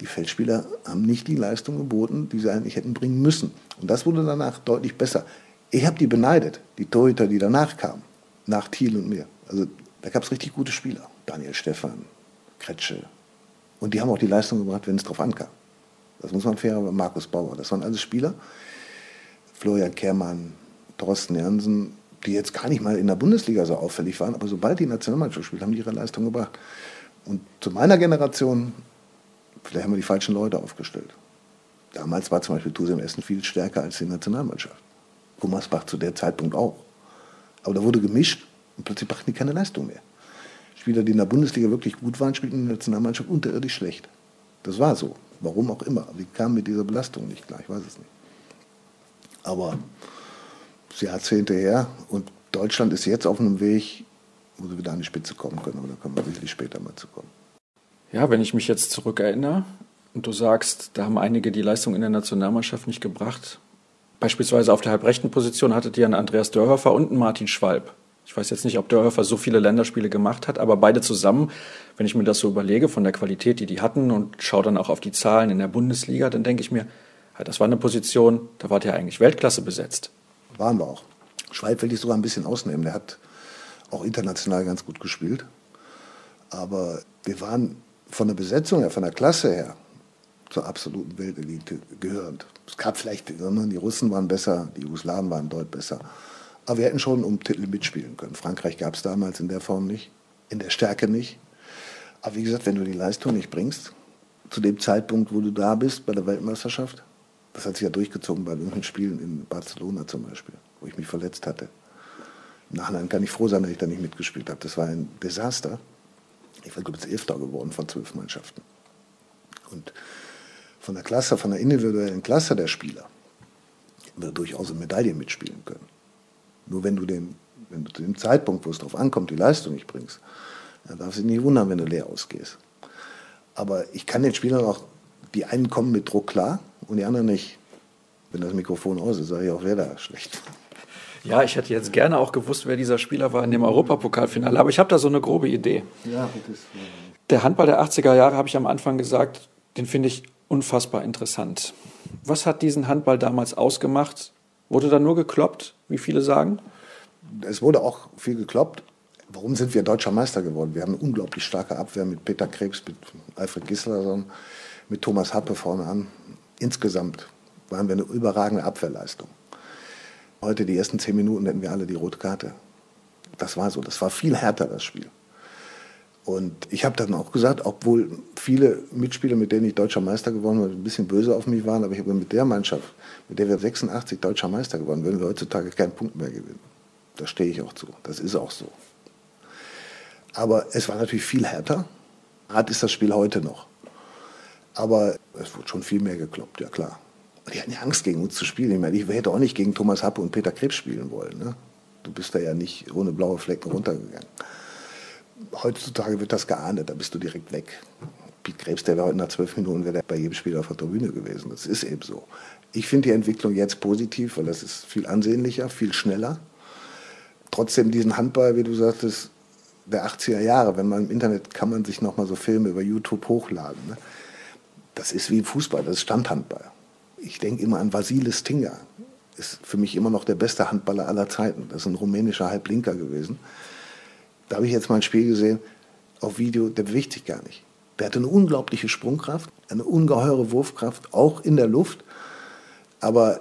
die Feldspieler haben nicht die Leistung geboten, die sie eigentlich hätten bringen müssen. Und das wurde danach deutlich besser. Ich habe die beneidet, die Torhüter, die danach kamen, nach Thiel und mir. Also da gab es richtig gute Spieler. Daniel Stephan, Kretsche. Und die haben auch die Leistung gebracht, wenn es drauf ankam. Das muss man fair, aber Markus Bauer, das waren alles Spieler. Florian Kehrmann, Thorsten Jansen, die jetzt gar nicht mal in der Bundesliga so auffällig waren, aber sobald die Nationalmannschaft spielt, haben die ihre Leistung gebracht. Und zu meiner Generation, vielleicht haben wir die falschen Leute aufgestellt. Damals war zum Beispiel Tusem Essen viel stärker als die Nationalmannschaft. Gummersbach zu der Zeitpunkt auch. Aber da wurde gemischt und plötzlich brachten die keine Leistung mehr. Spieler, die in der Bundesliga wirklich gut waren, spielten in der Nationalmannschaft unterirdisch schlecht. Das war so. Warum auch immer. Die kamen mit dieser Belastung nicht klar. Ich weiß es nicht. Aber Jahrzehnte her und Deutschland ist jetzt auf einem Weg, wo sie wieder an die Spitze kommen können. Aber da kommen wir sicherlich später mal zu kommen.
Ja, wenn ich mich jetzt zurückerinnere und du sagst, da haben einige die Leistung in der Nationalmannschaft nicht gebracht. Beispielsweise auf der halbrechten Position hattet ihr einen Andreas Dörhofer und einen Martin Schwalb. Ich weiß jetzt nicht, ob Dörhofer so viele Länderspiele gemacht hat, aber beide zusammen, wenn ich mir das so überlege, von der Qualität, die die hatten und schaue dann auch auf die Zahlen in der Bundesliga, dann denke ich mir, das war eine Position, da war der eigentlich Weltklasse besetzt.
Waren wir auch. Schweib will ich sogar ein bisschen ausnehmen. Der hat auch international ganz gut gespielt. Aber wir waren von der Besetzung her, von der Klasse her, zur absoluten Weltelite gehörend. Es gab vielleicht, die Russen waren besser, die Jugoslawen waren dort besser. Aber wir hätten schon um Titel mitspielen können. Frankreich gab es damals in der Form nicht, in der Stärke nicht. Aber wie gesagt, wenn du die Leistung nicht bringst, zu dem Zeitpunkt, wo du da bist bei der Weltmeisterschaft, das hat sich ja durchgezogen bei irgendwelchen Spielen in Barcelona zum Beispiel, wo ich mich verletzt hatte. Im Nachhinein kann ich froh sein, dass ich da nicht mitgespielt habe. Das war ein Desaster. Ich war, glaube ich, Elfter geworden von zwölf Mannschaften. Und von der Klasse, von der individuellen Klasse der Spieler, würde durchaus eine Medaille mitspielen können. Nur wenn du, den, wenn du zu dem Zeitpunkt, wo es darauf ankommt, die Leistung nicht bringst, dann darfst du dich nicht wundern, wenn du leer ausgehst. Aber ich kann den Spielern auch, die einen kommen mit Druck klar und die anderen nicht. Wenn das Mikrofon aus ist, sage ich auch, wer da schlecht.
Ja, ich hätte jetzt gerne auch gewusst, wer dieser Spieler war in dem Europapokalfinale, aber ich habe da so eine grobe Idee. Ja, ist, der Handball der 80er Jahre, habe ich am Anfang gesagt, den finde ich unfassbar interessant. Was hat diesen Handball damals ausgemacht? Wurde da nur gekloppt, wie viele sagen?
Es wurde auch viel gekloppt. Warum sind wir deutscher Meister geworden? Wir haben eine unglaublich starke Abwehr mit Peter Krebs, mit Alfred Gislason, mit Thomas Happe vorne an. Insgesamt waren wir eine überragende Abwehrleistung. Heute die ersten zehn Minuten hätten wir alle die rote Karte. Das war so. Das war viel härter, das Spiel. Und ich habe dann auch gesagt, obwohl viele Mitspieler, mit denen ich deutscher Meister geworden bin, ein bisschen böse auf mich waren, aber ich habe mit der Mannschaft, mit der wir 86 deutscher Meister geworden würden wir heutzutage keinen Punkt mehr gewinnen. Da stehe ich auch zu. Das ist auch so. Aber es war natürlich viel härter. Hart ist das Spiel heute noch. Aber es wurde schon viel mehr gekloppt, ja klar. Und die hatten ja Angst, gegen uns zu spielen. Ich meine, ich hätte auch nicht gegen Thomas Happe und Peter Krebs spielen wollen. Ne? Du bist da ja nicht ohne blaue Flecken runtergegangen heutzutage wird das geahndet, da bist du direkt weg. Piet Krebs, der wäre heute nach zwölf Minuten wäre bei jedem Spiel auf der Tribüne gewesen. Das ist eben so. Ich finde die Entwicklung jetzt positiv, weil das ist viel ansehnlicher, viel schneller. Trotzdem diesen Handball, wie du sagtest, der 80er Jahre, wenn man im Internet kann man sich nochmal so Filme über YouTube hochladen. Ne? Das ist wie im Fußball, das ist Standhandball. Ich denke immer an Vasilis Tinga. Ist für mich immer noch der beste Handballer aller Zeiten. Das ist ein rumänischer Halblinker gewesen da habe ich jetzt mal ein Spiel gesehen auf Video, der bewegt sich gar nicht. Der hatte eine unglaubliche Sprungkraft, eine ungeheure Wurfkraft, auch in der Luft. Aber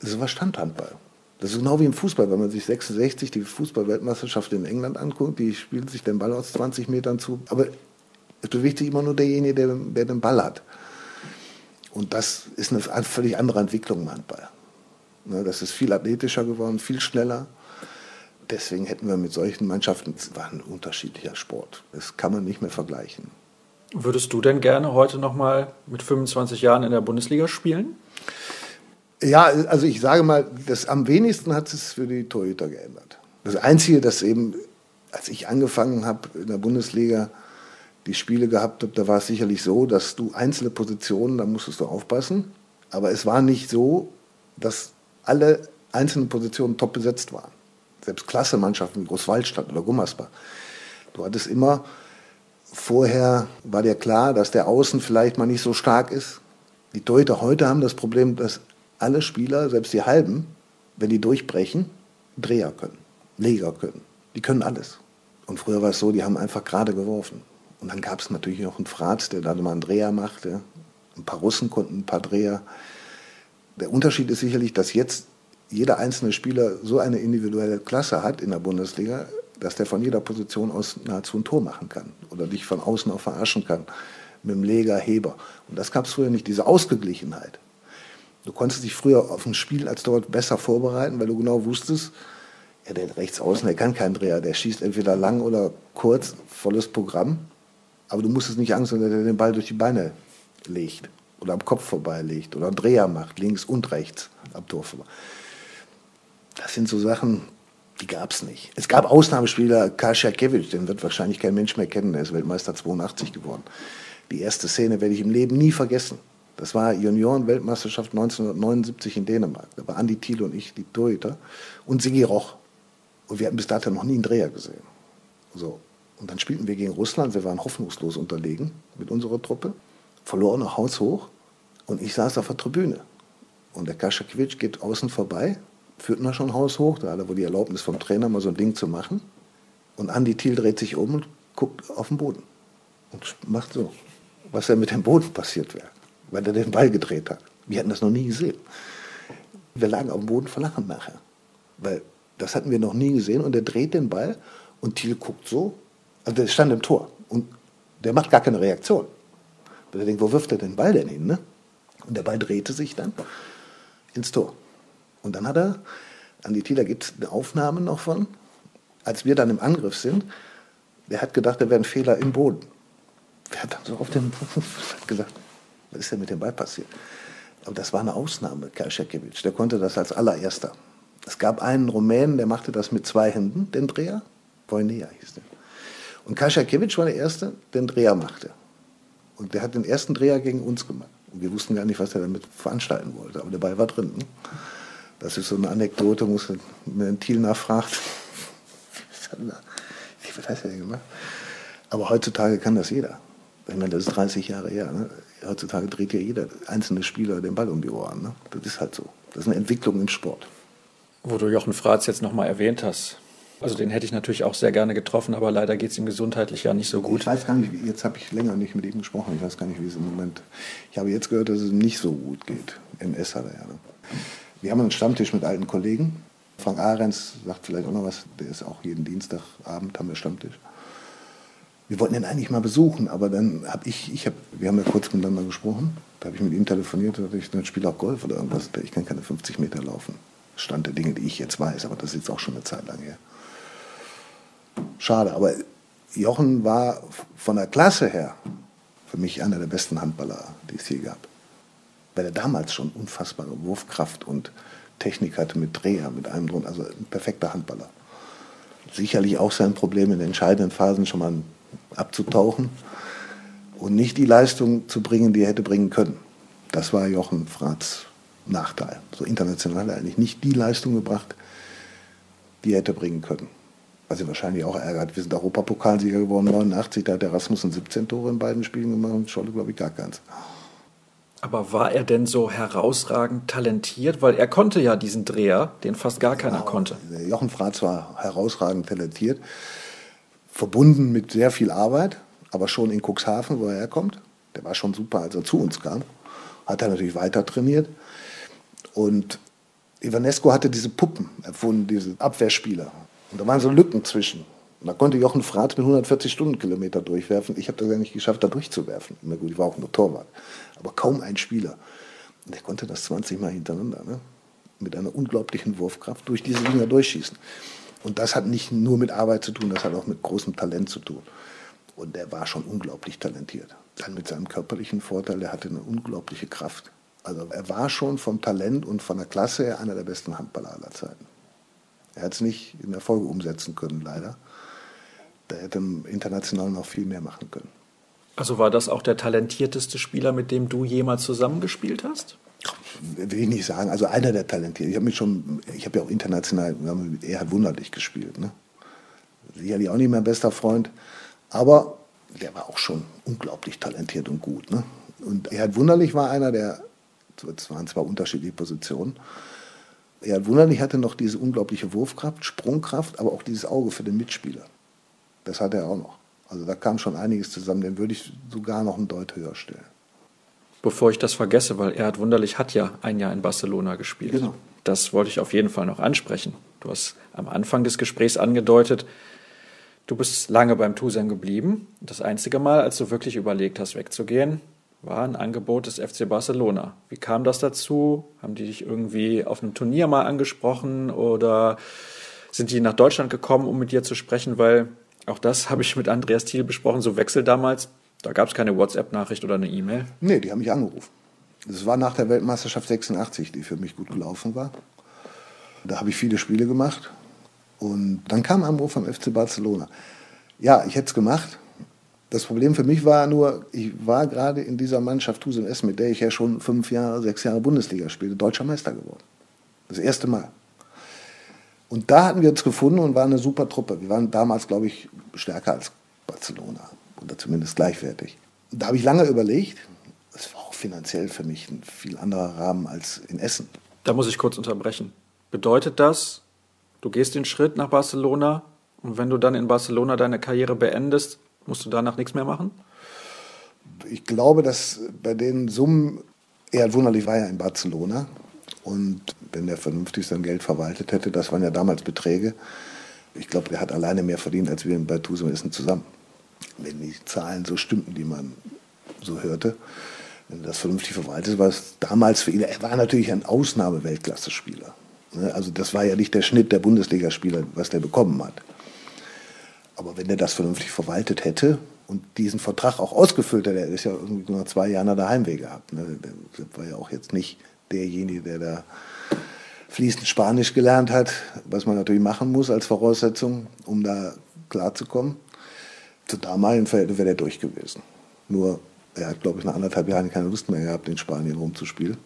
das war Standhandball. Das ist genau wie im Fußball, wenn man sich 66 die Fußballweltmeisterschaft in England anguckt, die spielen sich den Ball aus 20 Metern zu. Aber es bewegt sich immer nur derjenige, der, der den Ball hat. Und das ist eine völlig andere Entwicklung im Handball. Ne, das ist viel athletischer geworden, viel schneller deswegen hätten wir mit solchen Mannschaften, es war ein unterschiedlicher Sport. Das kann man nicht mehr vergleichen.
Würdest du denn gerne heute nochmal mit 25 Jahren in der Bundesliga spielen?
Ja, also ich sage mal, das am wenigsten hat es für die Torhüter geändert. Das Einzige, das eben, als ich angefangen habe in der Bundesliga, die Spiele gehabt habe, da war es sicherlich so, dass du einzelne Positionen, da musstest du aufpassen. Aber es war nicht so, dass alle einzelnen Positionen top besetzt waren. Selbst Klassemannschaften wie Großwaldstadt oder Gummersbach. Du hattest immer, vorher war dir klar, dass der Außen vielleicht mal nicht so stark ist. Die Torhüter heute haben das Problem, dass alle Spieler, selbst die Halben, wenn die durchbrechen, Dreher können, Leger können. Die können alles. Und früher war es so, die haben einfach gerade geworfen. Und dann gab es natürlich noch einen Fratz, der da mal einen Dreher machte. Ein paar Russen konnten ein paar Dreher. Der Unterschied ist sicherlich, dass jetzt jeder einzelne Spieler so eine individuelle Klasse hat in der Bundesliga, dass der von jeder Position aus nahezu ein Tor machen kann oder dich von außen auch verarschen kann mit dem Leger, Heber. Und das gab es früher nicht, diese Ausgeglichenheit. Du konntest dich früher auf ein Spiel als dort besser vorbereiten, weil du genau wusstest, ja, der rechts außen, der kann keinen Dreher, der schießt entweder lang oder kurz, volles Programm. Aber du musstest nicht Angst haben, dass er den Ball durch die Beine legt oder am Kopf vorbeilegt oder einen Dreher macht, links und rechts am Tor vorbei. Das sind so Sachen, die gab es nicht. Es gab Ausnahmespieler, Kaschakiewicz, den wird wahrscheinlich kein Mensch mehr kennen, der ist Weltmeister 82 geworden. Die erste Szene werde ich im Leben nie vergessen. Das war Junioren-Weltmeisterschaft 1979 in Dänemark. Da war Andi Thiel und ich die Torhüter und Sigi Roch. Und wir hatten bis dato noch nie einen Dreher gesehen. So. Und dann spielten wir gegen Russland. Wir waren hoffnungslos unterlegen mit unserer Truppe. Verloren nach Haus hoch. Und ich saß auf der Tribüne. Und der Kaschakiewicz geht außen vorbei, führt noch schon Haus hoch. Da hat er wohl die Erlaubnis vom Trainer, mal so ein Ding zu machen. Und Andi Thiel dreht sich um und guckt auf den Boden. Und macht so, was er mit dem Boden passiert wäre weil er den Ball gedreht hat. Wir hatten das noch nie gesehen. Wir lagen auf dem Boden vor Lachen nachher. Weil das hatten wir noch nie gesehen und er dreht den Ball und Thiel guckt so. Also der stand im Tor und der macht gar keine Reaktion. Weil er denkt, wo wirft er den Ball denn hin? Ne? Und der Ball drehte sich dann ins Tor. Und dann hat er, an die Thieler gibt es eine Aufnahme noch von, als wir dann im Angriff sind, der hat gedacht, da wäre ein Fehler im Boden. Der hat dann so auf den hat gesagt, was ist denn mit dem Ball passiert? Aber das war eine Ausnahme, Kalschekewitsch. Der konnte das als allererster. Es gab einen Rumänen, der machte das mit zwei Händen, den Dreher. Voinea hieß der. Und Kaschakewitsch war der Erste, der den Dreher machte. Und der hat den ersten Dreher gegen uns gemacht. Und wir wussten gar nicht, was er damit veranstalten wollte. Aber der Ball war drin. Ne? Das ist so eine Anekdote, muss man Thiel nachfragt. Was hat er denn gemacht? Aber heutzutage kann das jeder. Ich meine, das ist 30 Jahre her. Ne? Heutzutage dreht ja jeder einzelne Spieler den Ball um die Ohren. Ne? Das ist halt so. Das ist eine Entwicklung im Sport.
Wo du Jochen Fratz jetzt nochmal erwähnt hast. Also den hätte ich natürlich auch sehr gerne getroffen, aber leider geht es ihm gesundheitlich ja nicht so gut.
Ich weiß gar nicht, jetzt habe ich länger nicht mit ihm gesprochen. Ich weiß gar nicht, wie es im Moment. Ich habe jetzt gehört, dass es ihm nicht so gut geht. MS hat er ja. Wir haben einen Stammtisch mit alten Kollegen. Frank Ahrens sagt vielleicht auch noch was. Der ist auch jeden Dienstagabend haben wir Stammtisch wir wollten ihn eigentlich mal besuchen, aber dann habe ich, ich hab, wir haben ja kurz miteinander gesprochen, da habe ich mit ihm telefoniert, da hatte ich, dann spiele auch Golf oder irgendwas, ich kann keine 50 Meter laufen. Stand der Dinge, die ich jetzt weiß, aber das ist jetzt auch schon eine Zeit lang her. Schade, aber Jochen war von der Klasse her für mich einer der besten Handballer, die es je gab. Weil er damals schon unfassbare Wurfkraft und Technik hatte mit Dreher, mit allem drum, also ein perfekter Handballer. Sicherlich auch sein Problem in den entscheidenden Phasen schon mal abzutauchen und nicht die Leistung zu bringen, die er hätte bringen können. Das war Jochen Fratz Nachteil. So international hat er eigentlich nicht die Leistung gebracht, die er hätte bringen können. Was ihn wahrscheinlich auch ärgert. Wir sind Europapokalsieger geworden, 89, da hat der Rasmussen 17 Tore in beiden Spielen gemacht und Scholle, glaube ich, gar keins.
Aber war er denn so herausragend talentiert? Weil er konnte ja diesen Dreher, den fast gar keiner ja, konnte.
Jochen Fratz war herausragend talentiert verbunden mit sehr viel Arbeit, aber schon in Cuxhaven, wo er herkommt. Der war schon super, als er zu uns kam. Hat er natürlich weiter trainiert. Und Ivanesco hatte diese Puppen erfunden, diese Abwehrspieler. Und da waren so Lücken zwischen. Und da konnte Jochen Fratz mit 140 Stundenkilometer durchwerfen. Ich habe das ja nicht geschafft, da durchzuwerfen. Na gut, ich war auch nur Torwart. Aber kaum ein Spieler. Und der konnte das 20 Mal hintereinander. Ne? Mit einer unglaublichen Wurfkraft durch diese Dinger durchschießen. Und das hat nicht nur mit Arbeit zu tun, das hat auch mit großem Talent zu tun. Und der war schon unglaublich talentiert. Dann mit seinem körperlichen Vorteil, der hatte eine unglaubliche Kraft. Also er war schon vom Talent und von der Klasse her einer der besten Handballer aller Zeiten. Er hat es nicht in Erfolge umsetzen können, leider. Da hätte er international noch viel mehr machen können.
Also war das auch der talentierteste Spieler, mit dem du jemals zusammengespielt hast?
Will ich nicht sagen. Also einer der talentierten. Ich habe mich schon, ich habe ja auch international, wir haben mit Erhard Wunderlich gespielt. Ne? Sicherlich auch nicht mein bester Freund, aber der war auch schon unglaublich talentiert und gut. Ne? Und Erhard Wunderlich war einer, der, es waren zwar unterschiedliche Positionen, Erhard Wunderlich hatte noch diese unglaubliche Wurfkraft, Sprungkraft, aber auch dieses Auge für den Mitspieler. Das hatte er auch noch. Also da kam schon einiges zusammen, den würde ich sogar noch einen Deut höher stellen.
Bevor ich das vergesse, weil Erhard Wunderlich hat ja ein Jahr in Barcelona gespielt.
Genau.
Das wollte ich auf jeden Fall noch ansprechen. Du hast am Anfang des Gesprächs angedeutet, du bist lange beim Tusem geblieben. Das einzige Mal, als du wirklich überlegt hast, wegzugehen, war ein Angebot des FC Barcelona. Wie kam das dazu? Haben die dich irgendwie auf einem Turnier mal angesprochen oder sind die nach Deutschland gekommen, um mit dir zu sprechen? Weil auch das habe ich mit Andreas Thiel besprochen, so Wechsel damals. Da gab es keine WhatsApp-Nachricht oder eine E-Mail.
Nee, die haben mich angerufen. Das war nach der Weltmeisterschaft 86, die für mich gut gelaufen war. Da habe ich viele Spiele gemacht. Und dann kam ein Anruf vom FC Barcelona. Ja, ich hätte es gemacht. Das Problem für mich war nur, ich war gerade in dieser Mannschaft Tusem S, mit der ich ja schon fünf Jahre, sechs Jahre Bundesliga spielte, deutscher Meister geworden. Das erste Mal. Und da hatten wir uns gefunden und waren eine super Truppe. Wir waren damals, glaube ich, stärker als Barcelona oder zumindest gleichwertig. Und da habe ich lange überlegt. Es war auch finanziell für mich ein viel anderer Rahmen als in Essen.
Da muss ich kurz unterbrechen. Bedeutet das, du gehst den Schritt nach Barcelona und wenn du dann in Barcelona deine Karriere beendest, musst du danach nichts mehr machen?
Ich glaube, dass bei den Summen, eher wunderlich war ja in Barcelona. Und wenn der vernünftig sein Geld verwaltet hätte, das waren ja damals Beträge, ich glaube, der hat alleine mehr verdient als wir bei Tusum Essen zusammen. Wenn die Zahlen so stimmten, die man so hörte. Wenn das vernünftig verwaltet, war es damals für ihn, er war natürlich ein Ausnahme-Weltklasse-Spieler. Ne, also das war ja nicht der Schnitt der Bundesligaspieler, was der bekommen hat. Wenn er das vernünftig verwaltet hätte und diesen Vertrag auch ausgefüllt hätte, er ist ja irgendwie nur zwei Jahre nach der Heimweh gehabt. Ne? Der war ja auch jetzt nicht derjenige, der da fließend Spanisch gelernt hat, was man natürlich machen muss als Voraussetzung, um da klarzukommen. Zu damaligen Verhältnissen wäre er durch gewesen. Nur, er hat, glaube ich, nach anderthalb Jahren keine Lust mehr gehabt, in Spanien rumzuspielen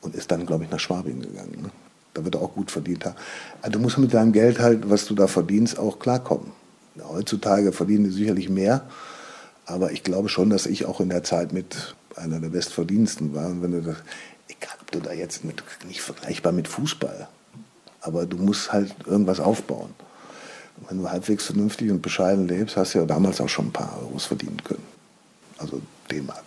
und ist dann, glaube ich, nach Schwabing gegangen. Ne? Da wird er auch gut verdient haben. Also du musst mit deinem Geld halt, was du da verdienst, auch klarkommen. Heutzutage verdienen die sicherlich mehr, aber ich glaube schon, dass ich auch in der Zeit mit einer der Bestverdiensten war. Und wenn du das, egal ob du da jetzt mit, nicht vergleichbar mit Fußball, aber du musst halt irgendwas aufbauen. Und wenn du halbwegs vernünftig und bescheiden lebst, hast du ja damals auch schon ein paar Euros verdienen können. Also D-Mark.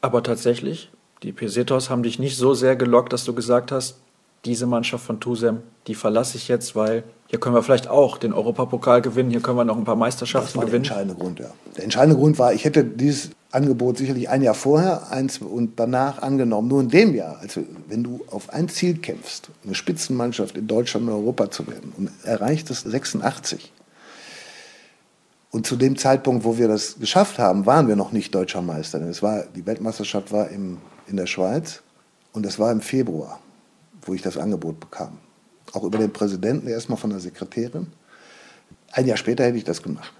Aber tatsächlich, die Pesetos haben dich nicht so sehr gelockt, dass du gesagt hast, diese Mannschaft von Tusem, die verlasse ich jetzt, weil hier können wir vielleicht auch den Europapokal gewinnen, hier können wir noch ein paar Meisterschaften
das war
gewinnen.
Der entscheidende Grund, ja. Der entscheidende Grund war, ich hätte dieses Angebot sicherlich ein Jahr vorher eins und danach angenommen. Nur in dem Jahr, also wenn du auf ein Ziel kämpfst, eine Spitzenmannschaft in Deutschland und Europa zu werden und erreicht es 86. Und zu dem Zeitpunkt, wo wir das geschafft haben, waren wir noch nicht deutscher Meister. Es war, die Weltmeisterschaft war im, in der Schweiz und das war im Februar wo ich das Angebot bekam. Auch über den Präsidenten, erstmal von der Sekretärin. Ein Jahr später hätte ich das gemacht.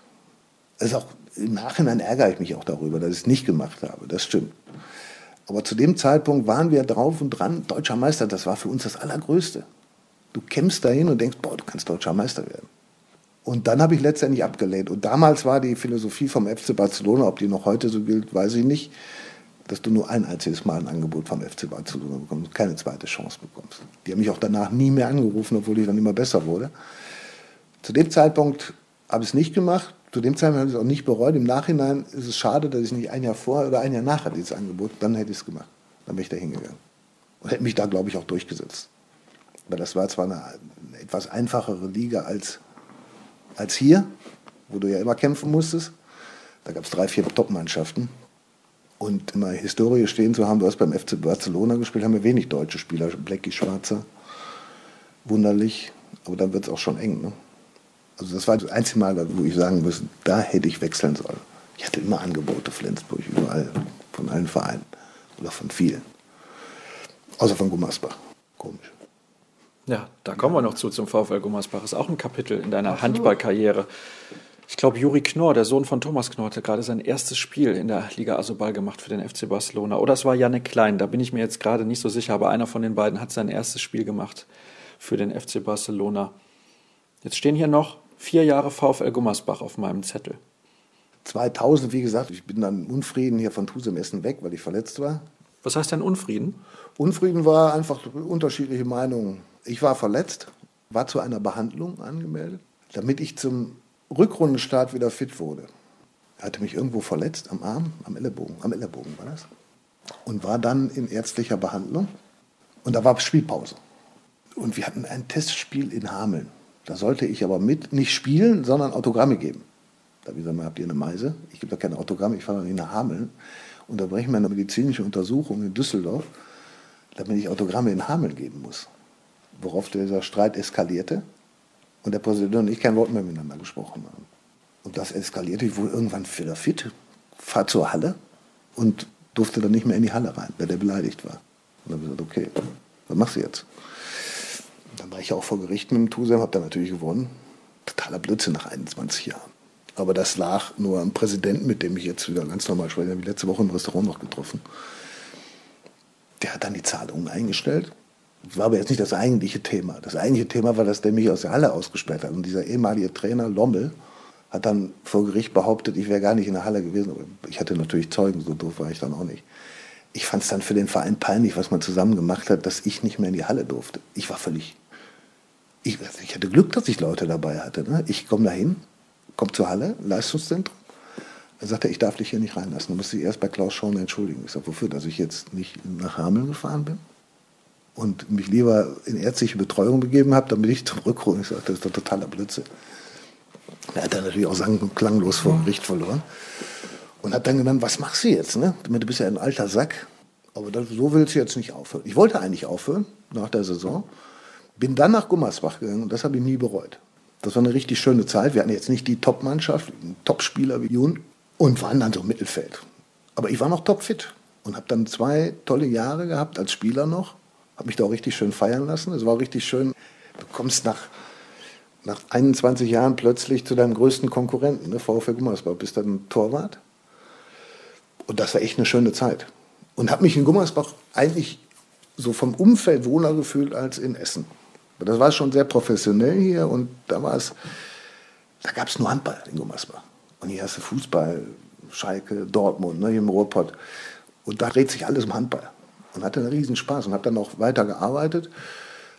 Das auch, Im Nachhinein ärgere ich mich auch darüber, dass ich es nicht gemacht habe. Das stimmt. Aber zu dem Zeitpunkt waren wir drauf und dran, deutscher Meister, das war für uns das Allergrößte. Du kämpfst dahin und denkst, boah, du kannst deutscher Meister werden. Und dann habe ich letztendlich abgelehnt. Und damals war die Philosophie vom FC Barcelona, ob die noch heute so gilt, weiß ich nicht, dass du nur ein einziges Mal ein Angebot vom FC Barcelona bekommst keine zweite Chance bekommst. Die haben mich auch danach nie mehr angerufen, obwohl ich dann immer besser wurde. Zu dem Zeitpunkt habe ich es nicht gemacht. Zu dem Zeitpunkt habe ich es auch nicht bereut. Im Nachhinein ist es schade, dass ich nicht ein Jahr vorher oder ein Jahr nachher dieses Angebot, dann hätte ich es gemacht. Dann wäre ich da hingegangen. Und hätte mich da, glaube ich, auch durchgesetzt. Weil das war zwar eine, eine etwas einfachere Liga als, als hier, wo du ja immer kämpfen musstest. Da gab es drei, vier Top-Mannschaften. Und in der Historie stehen zu haben, du hast beim FC Barcelona gespielt, haben wir wenig deutsche Spieler. Blackie Schwarzer, wunderlich. Aber dann wird es auch schon eng. Ne? Also das war das einzige Mal, wo ich sagen muss, da hätte ich wechseln sollen. Ich hatte immer Angebote Flensburg, überall, von allen Vereinen oder von vielen. Außer von Gummersbach. Komisch.
Ja, da kommen wir noch zu zum VfL Gummersbach. Ist auch ein Kapitel in deiner Handballkarriere. Ich glaube, Juri Knorr, der Sohn von Thomas Knorr, hat gerade sein erstes Spiel in der Liga Asobal gemacht für den FC Barcelona. Oder es war Janne Klein, da bin ich mir jetzt gerade nicht so sicher, aber einer von den beiden hat sein erstes Spiel gemacht für den FC Barcelona. Jetzt stehen hier noch vier Jahre VfL Gummersbach auf meinem Zettel.
2000, wie gesagt, ich bin dann unfrieden hier von Tusem Essen weg, weil ich verletzt war.
Was heißt denn Unfrieden?
Unfrieden war einfach unterschiedliche Meinungen. Ich war verletzt, war zu einer Behandlung angemeldet, damit ich zum Rückrundenstart wieder fit wurde. Er hatte mich irgendwo verletzt am Arm, am Ellenbogen, am Ellenbogen war das. Und war dann in ärztlicher Behandlung. Und da war Spielpause. Und wir hatten ein Testspiel in Hameln. Da sollte ich aber mit nicht spielen, sondern Autogramme geben. Da habe ich gesagt, habt ihr eine Meise? Ich gebe da keine Autogramme, ich fahre nicht nach Hameln. Unterbrechen wir eine medizinische Untersuchung in Düsseldorf, damit ich Autogramme in Hameln geben muss. Worauf dieser Streit eskalierte und der Präsident und ich kein Wort mehr miteinander gesprochen haben. Und das eskalierte ich wohl irgendwann wieder fit, fahr zur Halle und durfte dann nicht mehr in die Halle rein, weil der beleidigt war. Und dann habe ich gesagt, okay, was machst du jetzt? Dann war ich auch vor Gericht mit dem Tusem, habe dann natürlich gewonnen. Totaler Blödsinn nach 21 Jahren. Aber das lag nur am Präsidenten, mit dem ich jetzt wieder ganz normal spreche. Den habe ich letzte Woche im Restaurant noch getroffen. Der hat dann die Zahlungen eingestellt. Das war aber jetzt nicht das eigentliche Thema. Das eigentliche Thema war, dass der mich aus der Halle ausgesperrt hat. Und dieser ehemalige Trainer Lommel hat dann vor Gericht behauptet, ich wäre gar nicht in der Halle gewesen. Ich hatte natürlich Zeugen, so doof war ich dann auch nicht. Ich fand es dann für den Verein peinlich, was man zusammen gemacht hat, dass ich nicht mehr in die Halle durfte. Ich war völlig. Ich, ich hatte Glück, dass ich Leute dabei hatte. Ne? Ich komme dahin, komme zur Halle, Leistungszentrum. Er sagte, ich darf dich hier nicht reinlassen. Du musst dich erst bei Klaus Schorn entschuldigen. Ich sage, wofür? Dass ich jetzt nicht nach Hameln gefahren bin? Und mich lieber in ärztliche Betreuung begeben habe, damit ich zum Rückruf. Ich sagte, das ist doch totaler Blödsinn. Er hat dann natürlich auch sang- und klanglos vor Gericht verloren. Und hat dann genannt, was machst du jetzt? Ne? Du bist ja ein alter Sack. Aber das, so willst du jetzt nicht aufhören. Ich wollte eigentlich aufhören nach der Saison. Bin dann nach Gummersbach gegangen und das habe ich nie bereut. Das war eine richtig schöne Zeit. Wir hatten jetzt nicht die Top-Mannschaft, Top-Spieler wie Jun und waren dann so im Mittelfeld. Aber ich war noch topfit und habe dann zwei tolle Jahre gehabt als Spieler noch. Habe mich da auch richtig schön feiern lassen. Es war richtig schön. Du kommst nach, nach 21 Jahren plötzlich zu deinem größten Konkurrenten, ne? VfL Gummersbach, bist dann Torwart. Und das war echt eine schöne Zeit. Und habe mich in Gummersbach eigentlich so vom Umfeld wohler gefühlt als in Essen. Das war schon sehr professionell hier und da war es, da gab es nur Handball in Gummersbach. Und hier hast du Fußball, Schalke, Dortmund, ne, hier im Ruhrpott. Und da dreht sich alles um Handball. Und hatte einen riesen Spaß und habe dann noch weiter gearbeitet.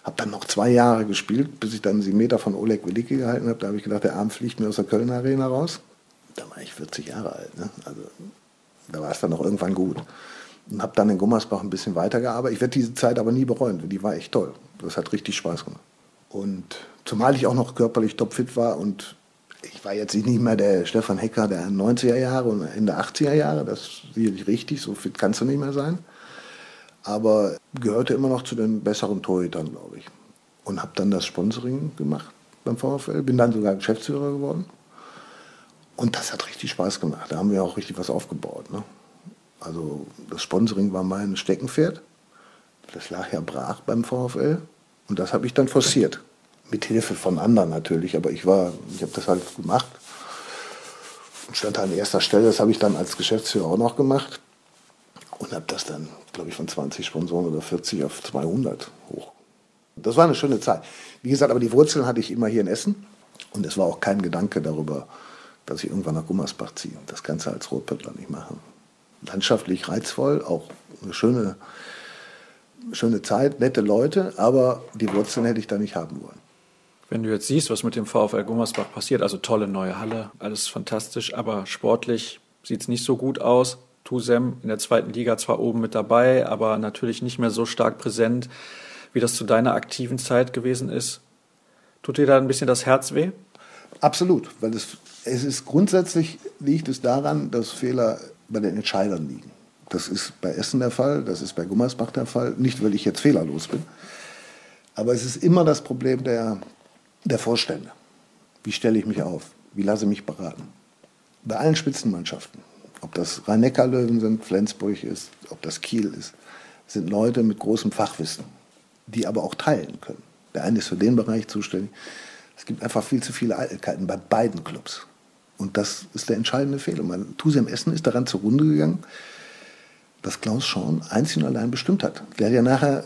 Habe dann noch zwei Jahre gespielt, bis ich dann sieben Meter von Oleg Wilicki gehalten habe. Da habe ich gedacht, der Arm fliegt mir aus der Kölner Arena raus. Da war ich 40 Jahre alt. Ne? Also da war es dann noch irgendwann gut. Und habe dann in Gummersbach ein bisschen weitergearbeitet. Ich werde diese Zeit aber nie bereuen. Die war echt toll. Das hat richtig Spaß gemacht. Und zumal ich auch noch körperlich topfit war und ich war jetzt nicht mehr der Stefan Hecker der 90er Jahre und Ende 80er Jahre, das ist sicherlich richtig, so fit kannst du nicht mehr sein. Aber gehörte immer noch zu den besseren Torhütern, glaube ich. Und habe dann das Sponsoring gemacht beim VfL, bin dann sogar Geschäftsführer geworden. Und das hat richtig Spaß gemacht. Da haben wir auch richtig was aufgebaut. Ne? Also das Sponsoring war mein Steckenpferd. Das lag ja brach beim VfL. Und das habe ich dann forciert. Mit Hilfe von anderen natürlich, aber ich war, ich habe das halt gemacht. Und stand an erster Stelle, das habe ich dann als Geschäftsführer auch noch gemacht. Und habe das dann, glaube ich, von 20 Sponsoren oder 40 auf 200 hoch. Das war eine schöne Zeit. Wie gesagt, aber die Wurzeln hatte ich immer hier in Essen. Und es war auch kein Gedanke darüber, dass ich irgendwann nach Gummersbach ziehe. Das Ganze als Rotpöttler nicht machen. Landschaftlich reizvoll, auch eine schöne, schöne Zeit, nette Leute, aber die Wurzeln hätte ich da nicht haben wollen.
Wenn du jetzt siehst, was mit dem VfL Gummersbach passiert, also tolle neue Halle, alles fantastisch, aber sportlich sieht es nicht so gut aus. Tusem in der zweiten Liga zwar oben mit dabei, aber natürlich nicht mehr so stark präsent, wie das zu deiner aktiven Zeit gewesen ist. Tut dir da ein bisschen das Herz weh?
Absolut, weil es, es ist grundsätzlich liegt es daran, dass Fehler bei den Entscheidern liegen. Das ist bei Essen der Fall, das ist bei Gummersbach der Fall. Nicht, weil ich jetzt fehlerlos bin, aber es ist immer das Problem der, der Vorstände. Wie stelle ich mich auf? Wie lasse ich mich beraten? Bei allen Spitzenmannschaften, ob das Rhein-Neckar-Löwen sind, Flensburg ist, ob das Kiel ist, sind Leute mit großem Fachwissen, die aber auch teilen können. Der eine ist für den Bereich zuständig. Es gibt einfach viel zu viele Eitelkeiten bei beiden Clubs. Und das ist der entscheidende Fehler. Tusem Essen ist daran zugrunde gegangen, dass Klaus Schorn einzig und allein bestimmt hat. Der hat ja nachher,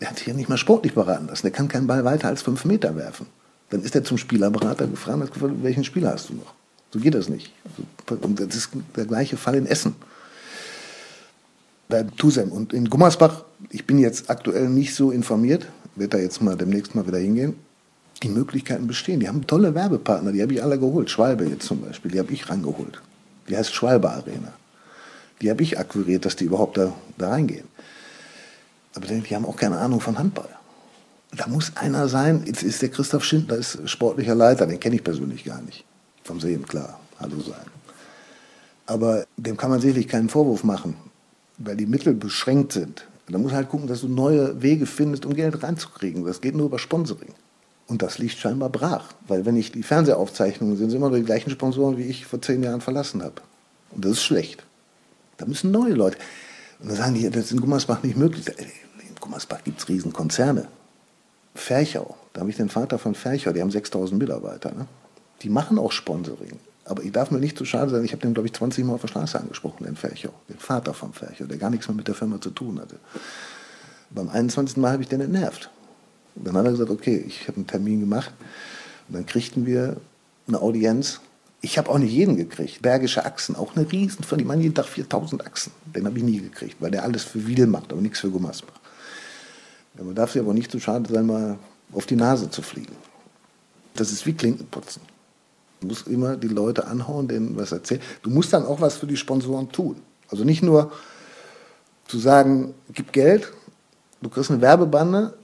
der hat sich ja nicht mal sportlich beraten lassen. Der kann keinen Ball weiter als fünf Meter werfen. Dann ist er zum Spielerberater gefragt und hat gefragt, welchen Spieler hast du noch? So geht das nicht. Und das ist der gleiche Fall in Essen. Bei Tusem und in Gummersbach, ich bin jetzt aktuell nicht so informiert, werde da jetzt mal demnächst mal wieder hingehen. Die Möglichkeiten bestehen. Die haben tolle Werbepartner, die habe ich alle geholt. Schwalbe jetzt zum Beispiel, die habe ich rangeholt. Die heißt Schwalbe Arena. Die habe ich akquiriert, dass die überhaupt da, da reingehen. Aber die haben auch keine Ahnung von Handball. Da muss einer sein, jetzt ist der Christoph Schindler, ist sportlicher Leiter, den kenne ich persönlich gar nicht. Vom Sehen, klar, hallo sein. Aber dem kann man sicherlich keinen Vorwurf machen, weil die Mittel beschränkt sind. Da muss halt gucken, dass du neue Wege findest, um Geld reinzukriegen. Das geht nur über Sponsoring. Und das liegt scheinbar brach, weil wenn ich die Fernsehaufzeichnungen sind, sind immer die gleichen Sponsoren, wie ich vor zehn Jahren verlassen habe. Und das ist schlecht. Da müssen neue Leute. Und dann sagen die, das ist in Gummersbach nicht möglich. In Gummersbach gibt es Riesenkonzerne. Ferchau, da habe ich den Vater von Ferchau, die haben 6000 Mitarbeiter. Ne? Die machen auch Sponsoring. Aber ich darf mir nicht zu schade sein, ich habe den, glaube ich, 20 Mal auf der Straße angesprochen, den Ferchau, den Vater von Ferchau, der gar nichts mehr mit der Firma zu tun hatte. Beim 21. Mal habe ich den entnervt. Und dann hat er gesagt, okay, ich habe einen Termin gemacht. Und dann kriegten wir eine Audienz ich habe auch nicht jeden gekriegt. Bergische Achsen, auch eine riesen die machen jeden Tag 4000 Achsen. Den habe ich nie gekriegt, weil der alles für Wiel macht, aber nichts für Gummersbach. Ja, man darf sich aber nicht zu schade sein, mal auf die Nase zu fliegen. Das ist wie Klinkenputzen. Du musst immer die Leute anhauen, denen was erzählen. Du musst dann auch was für die Sponsoren tun. Also nicht nur zu sagen, gib Geld, du kriegst eine Werbebande,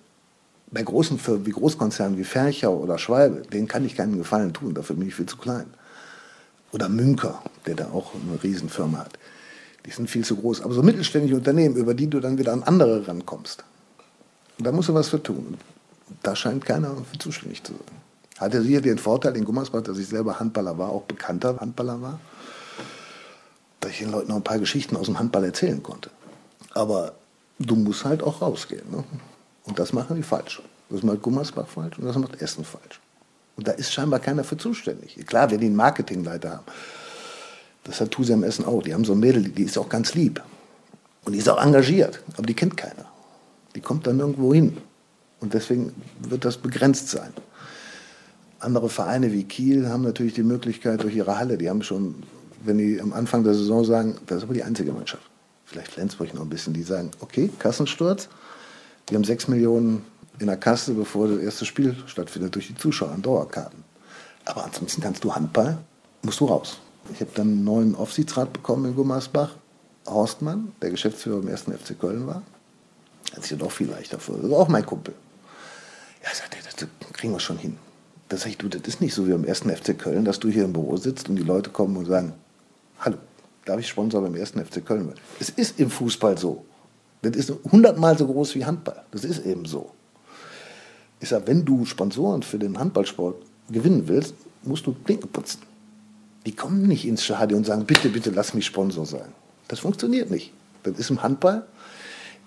bei großen Firmen wie Großkonzernen wie Ferchau oder Schwalbe, denen kann ich keinen Gefallen tun, dafür bin ich viel zu klein. Oder Münker, der da auch eine Riesenfirma hat. Die sind viel zu groß. Aber so mittelständische Unternehmen, über die du dann wieder an andere rankommst, da musst du was für tun. Da scheint keiner für zuständig zu sein. Hatte sicher den Vorteil in Gummersbach, dass ich selber Handballer war, auch bekannter Handballer war, dass ich den Leuten noch ein paar Geschichten aus dem Handball erzählen konnte. Aber du musst halt auch rausgehen. Ne? Und das machen die falsch. Das macht Gummersbach falsch und das macht Essen falsch. Und da ist scheinbar keiner für zuständig. Klar, wenn die einen Marketingleiter haben. Das hat Tuse am Essen auch. Die haben so ein Mädel, die ist auch ganz lieb. Und die ist auch engagiert. Aber die kennt keiner. Die kommt dann irgendwo hin. Und deswegen wird das begrenzt sein. Andere Vereine wie Kiel haben natürlich die Möglichkeit durch ihre Halle. Die haben schon, wenn die am Anfang der Saison sagen, das ist aber die einzige Mannschaft. Vielleicht Flensburg noch ein bisschen. Die sagen, okay, Kassensturz. Die haben sechs Millionen in der Kasse, bevor das erste Spiel stattfindet, durch die Zuschauer an Dauerkarten. Aber ansonsten kannst du Handball, musst du raus. Ich habe dann einen neuen Aufsichtsrat bekommen in Gummersbach. Horstmann, der Geschäftsführer im ersten FC Köln war. Hat sich ja doch viel leichter vor. Das war auch mein Kumpel. Ja, sagt er, das kriegen wir schon hin. Da sag ich, du, das ist nicht so wie im ersten FC Köln, dass du hier im Büro sitzt und die Leute kommen und sagen, hallo, darf ich Sponsor beim ersten FC Köln werden? Es ist im Fußball so. Das ist hundertmal so groß wie Handball. Das ist eben so. Ich sage, wenn du Sponsoren für den Handballsport gewinnen willst, musst du Klinken putzen. Die kommen nicht ins Stadion und sagen, bitte, bitte lass mich Sponsor sein. Das funktioniert nicht. Das ist im Handball.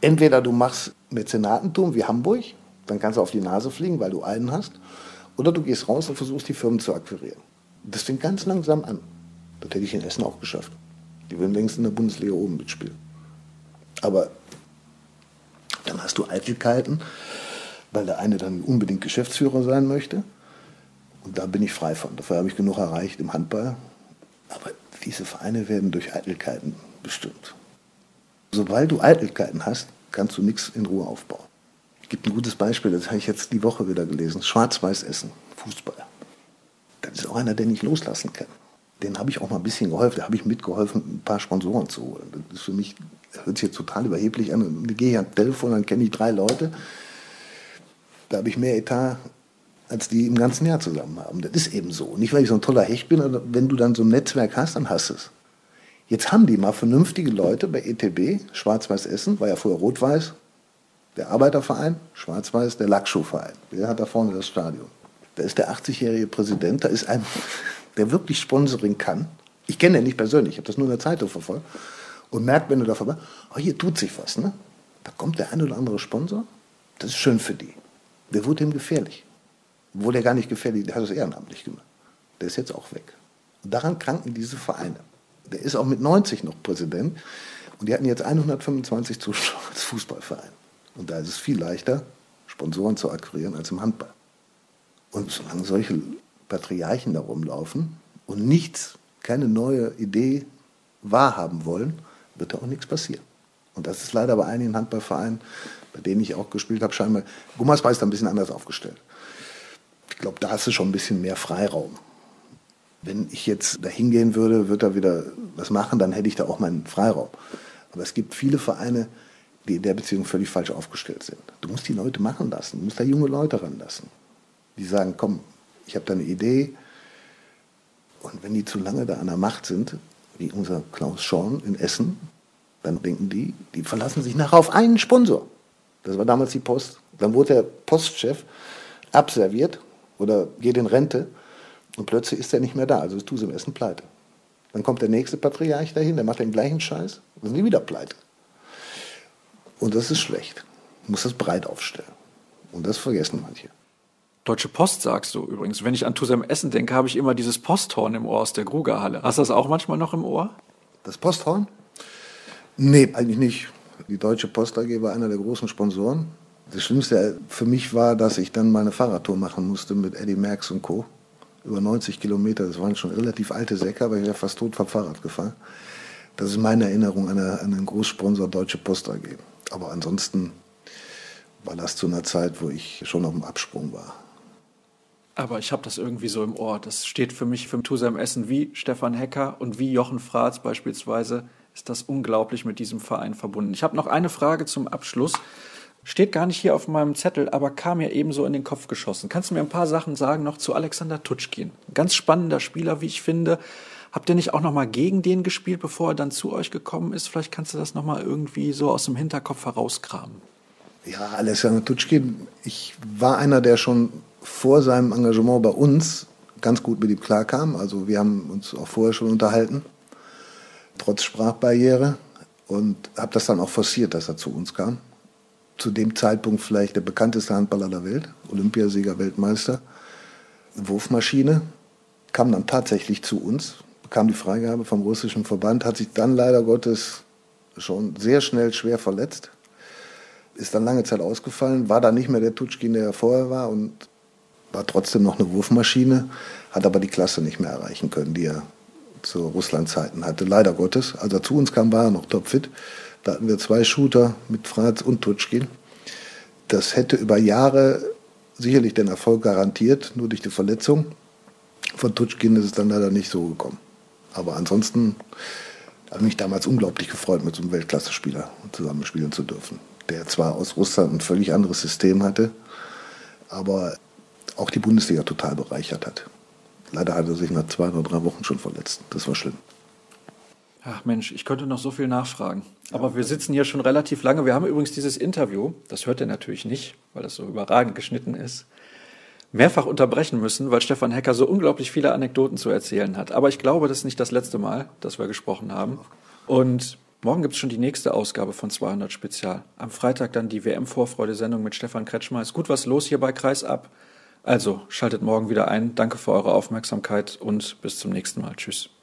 Entweder du machst Mäzenatentum wie Hamburg, dann kannst du auf die Nase fliegen, weil du einen hast, oder du gehst raus und versuchst, die Firmen zu akquirieren. Das fängt ganz langsam an. Das hätte ich in Essen auch geschafft. Die würden längst in der Bundesliga oben mitspielen. Aber dann hast du Eitelkeiten, weil der eine dann unbedingt Geschäftsführer sein möchte. Und da bin ich frei von. Dafür habe ich genug erreicht im Handball. Aber diese Vereine werden durch Eitelkeiten bestimmt. Sobald du Eitelkeiten hast, kannst du nichts in Ruhe aufbauen. Gibt ein gutes Beispiel, das habe ich jetzt die Woche wieder gelesen. Schwarz-Weiß Essen, Fußball. Das ist auch einer, den ich loslassen kann. Den habe ich auch mal ein bisschen geholfen. Da habe ich mitgeholfen, ein paar Sponsoren zu holen. Das ist für mich, hört sich jetzt total überheblich an. Da gehe ich ans Telefon, dann kenne ich drei Leute da habe ich mehr Etat, als die im ganzen Jahr zusammen haben. Das ist eben so. Nicht, weil ich so ein toller Hecht bin, aber wenn du dann so ein Netzwerk hast, dann hast du es. Jetzt haben die mal vernünftige Leute bei ETB, Schwarz-Weiß Essen, war ja vorher Rot-Weiß, der Arbeiterverein, Schwarz-Weiß, der Lackschuhverein. Der hat da vorne das Stadion. Da ist der 80-jährige Präsident, da ist ein, der wirklich Sponsoring kann. Ich kenne ihn nicht persönlich, ich habe das nur in der Zeitung verfolgt. Und merkt, wenn du da vorbei, oh, hier tut sich was, ne? Da kommt der ein oder andere Sponsor, das ist schön für die. Der wurde ihm gefährlich. Obwohl der gar nicht gefährlich, der hat es ehrenamtlich gemacht. Der ist jetzt auch weg. Und daran kranken diese Vereine. Der ist auch mit 90 noch Präsident. Und die hatten jetzt 125 Zuschauer als Fußballverein. Und da ist es viel leichter, Sponsoren zu akquirieren als im Handball. Und solange solche Patriarchen da rumlaufen und nichts, keine neue Idee wahrhaben wollen, wird da auch nichts passieren. Und das ist leider bei einigen Handballvereinen, bei denen ich auch gespielt habe, scheinbar, Gummersbach ist da ein bisschen anders aufgestellt. Ich glaube, da hast du schon ein bisschen mehr Freiraum. Wenn ich jetzt da hingehen würde, würde da wieder was machen, dann hätte ich da auch meinen Freiraum. Aber es gibt viele Vereine, die in der Beziehung völlig falsch aufgestellt sind. Du musst die Leute machen lassen, du musst da junge Leute ranlassen. Die sagen, komm, ich habe da eine Idee. Und wenn die zu lange da an der Macht sind, wie unser Klaus Schorn in Essen, dann denken die, die verlassen sich nachher auf einen Sponsor. Das war damals die Post. Dann wurde der Postchef abserviert oder geht in Rente und plötzlich ist er nicht mehr da. Also ist im Essen pleite. Dann kommt der nächste Patriarch dahin, der macht den gleichen Scheiß, dann sind die wieder pleite. Und das ist schlecht. Man muss das breit aufstellen. Und das vergessen manche.
Deutsche Post sagst du übrigens. Wenn ich an Tusem Essen denke, habe ich immer dieses Posthorn im Ohr aus der Grugerhalle. Hast du das auch manchmal noch im Ohr?
Das Posthorn? Nee, eigentlich nicht. Die Deutsche Post AG war einer der großen Sponsoren. Das Schlimmste für mich war, dass ich dann meine Fahrradtour machen musste mit Eddie Merckx und Co. Über 90 Kilometer. Das waren schon relativ alte Säcke, aber ich wäre fast tot vom Fahrrad gefahren. Das ist meine Erinnerung an, einen Großsponsor Deutsche Post AG. Aber ansonsten war das zu einer Zeit, wo ich schon auf dem Absprung war.
Aber ich habe das irgendwie so im Ohr. Das steht für mich für Tusem Essen wie Stefan Hecker und wie Jochen Fratz beispielsweise ist das unglaublich mit diesem Verein verbunden. Ich habe noch eine Frage zum Abschluss. Steht gar nicht hier auf meinem Zettel, aber kam mir ebenso in den Kopf geschossen. Kannst du mir ein paar Sachen sagen noch zu Alexander Tutschkin? Ganz spannender Spieler, wie ich finde. Habt ihr nicht auch noch mal gegen den gespielt, bevor er dann zu euch gekommen ist? Vielleicht kannst du das noch mal irgendwie so aus dem Hinterkopf herauskramen.
Ja, Alexander Tutschkin, ich war einer, der schon vor seinem Engagement bei uns ganz gut mit ihm klarkam. Also wir haben uns auch vorher schon unterhalten, trotz Sprachbarriere. Und habe das dann auch forciert, dass er zu uns kam. Zu dem Zeitpunkt vielleicht der bekannteste Handballer der Welt, Olympiasieger, Weltmeister. Wurfmaschine, kam dann tatsächlich zu uns, bekam die Freigabe vom russischen Verband, hat sich dann leider Gottes schon sehr schnell schwer verletzt, ist dann lange Zeit ausgefallen, war dann nicht mehr der Tutschkin, der er vorher war und war trotzdem noch eine Wurfmaschine, hat aber die Klasse nicht mehr erreichen können, die er zu Russland-Zeiten hatte. Leider Gottes. Als er zu uns kam, war er noch topfit. Da hatten wir zwei Shooter mit Franz und Tutschkin. Das hätte über Jahre sicherlich den Erfolg garantiert, nur durch die Verletzung. Von Tutschkin ist es dann leider nicht so gekommen. Aber ansonsten habe ich mich damals unglaublich gefreut, mit so einem Weltklasse-Spieler zusammenspielen zu dürfen. Der zwar aus Russland ein völlig anderes System hatte, aber auch die Bundesliga total bereichert hat. Leider hat er sich nach zwei oder drei Wochen schon verletzt. Das war schlimm.
Ach Mensch, ich könnte noch so viel nachfragen. Aber wir sitzen hier schon relativ lange. Wir haben übrigens dieses Interview, das hört ihr natürlich nicht, weil das so überragend geschnitten ist, mehrfach unterbrechen müssen, weil Stefan Hecker so unglaublich viele Anekdoten zu erzählen hat. Aber ich glaube, das ist nicht das letzte Mal, dass wir gesprochen haben. Und morgen gibt es schon die nächste Ausgabe von 200 Spezial. Am Freitag dann die WM-Vorfreude-Sendung mit Stefan Kretschmer. Ist gut was los hier bei Kreis ab. Also schaltet morgen wieder ein. Danke für eure Aufmerksamkeit und bis zum nächsten Mal. Tschüss.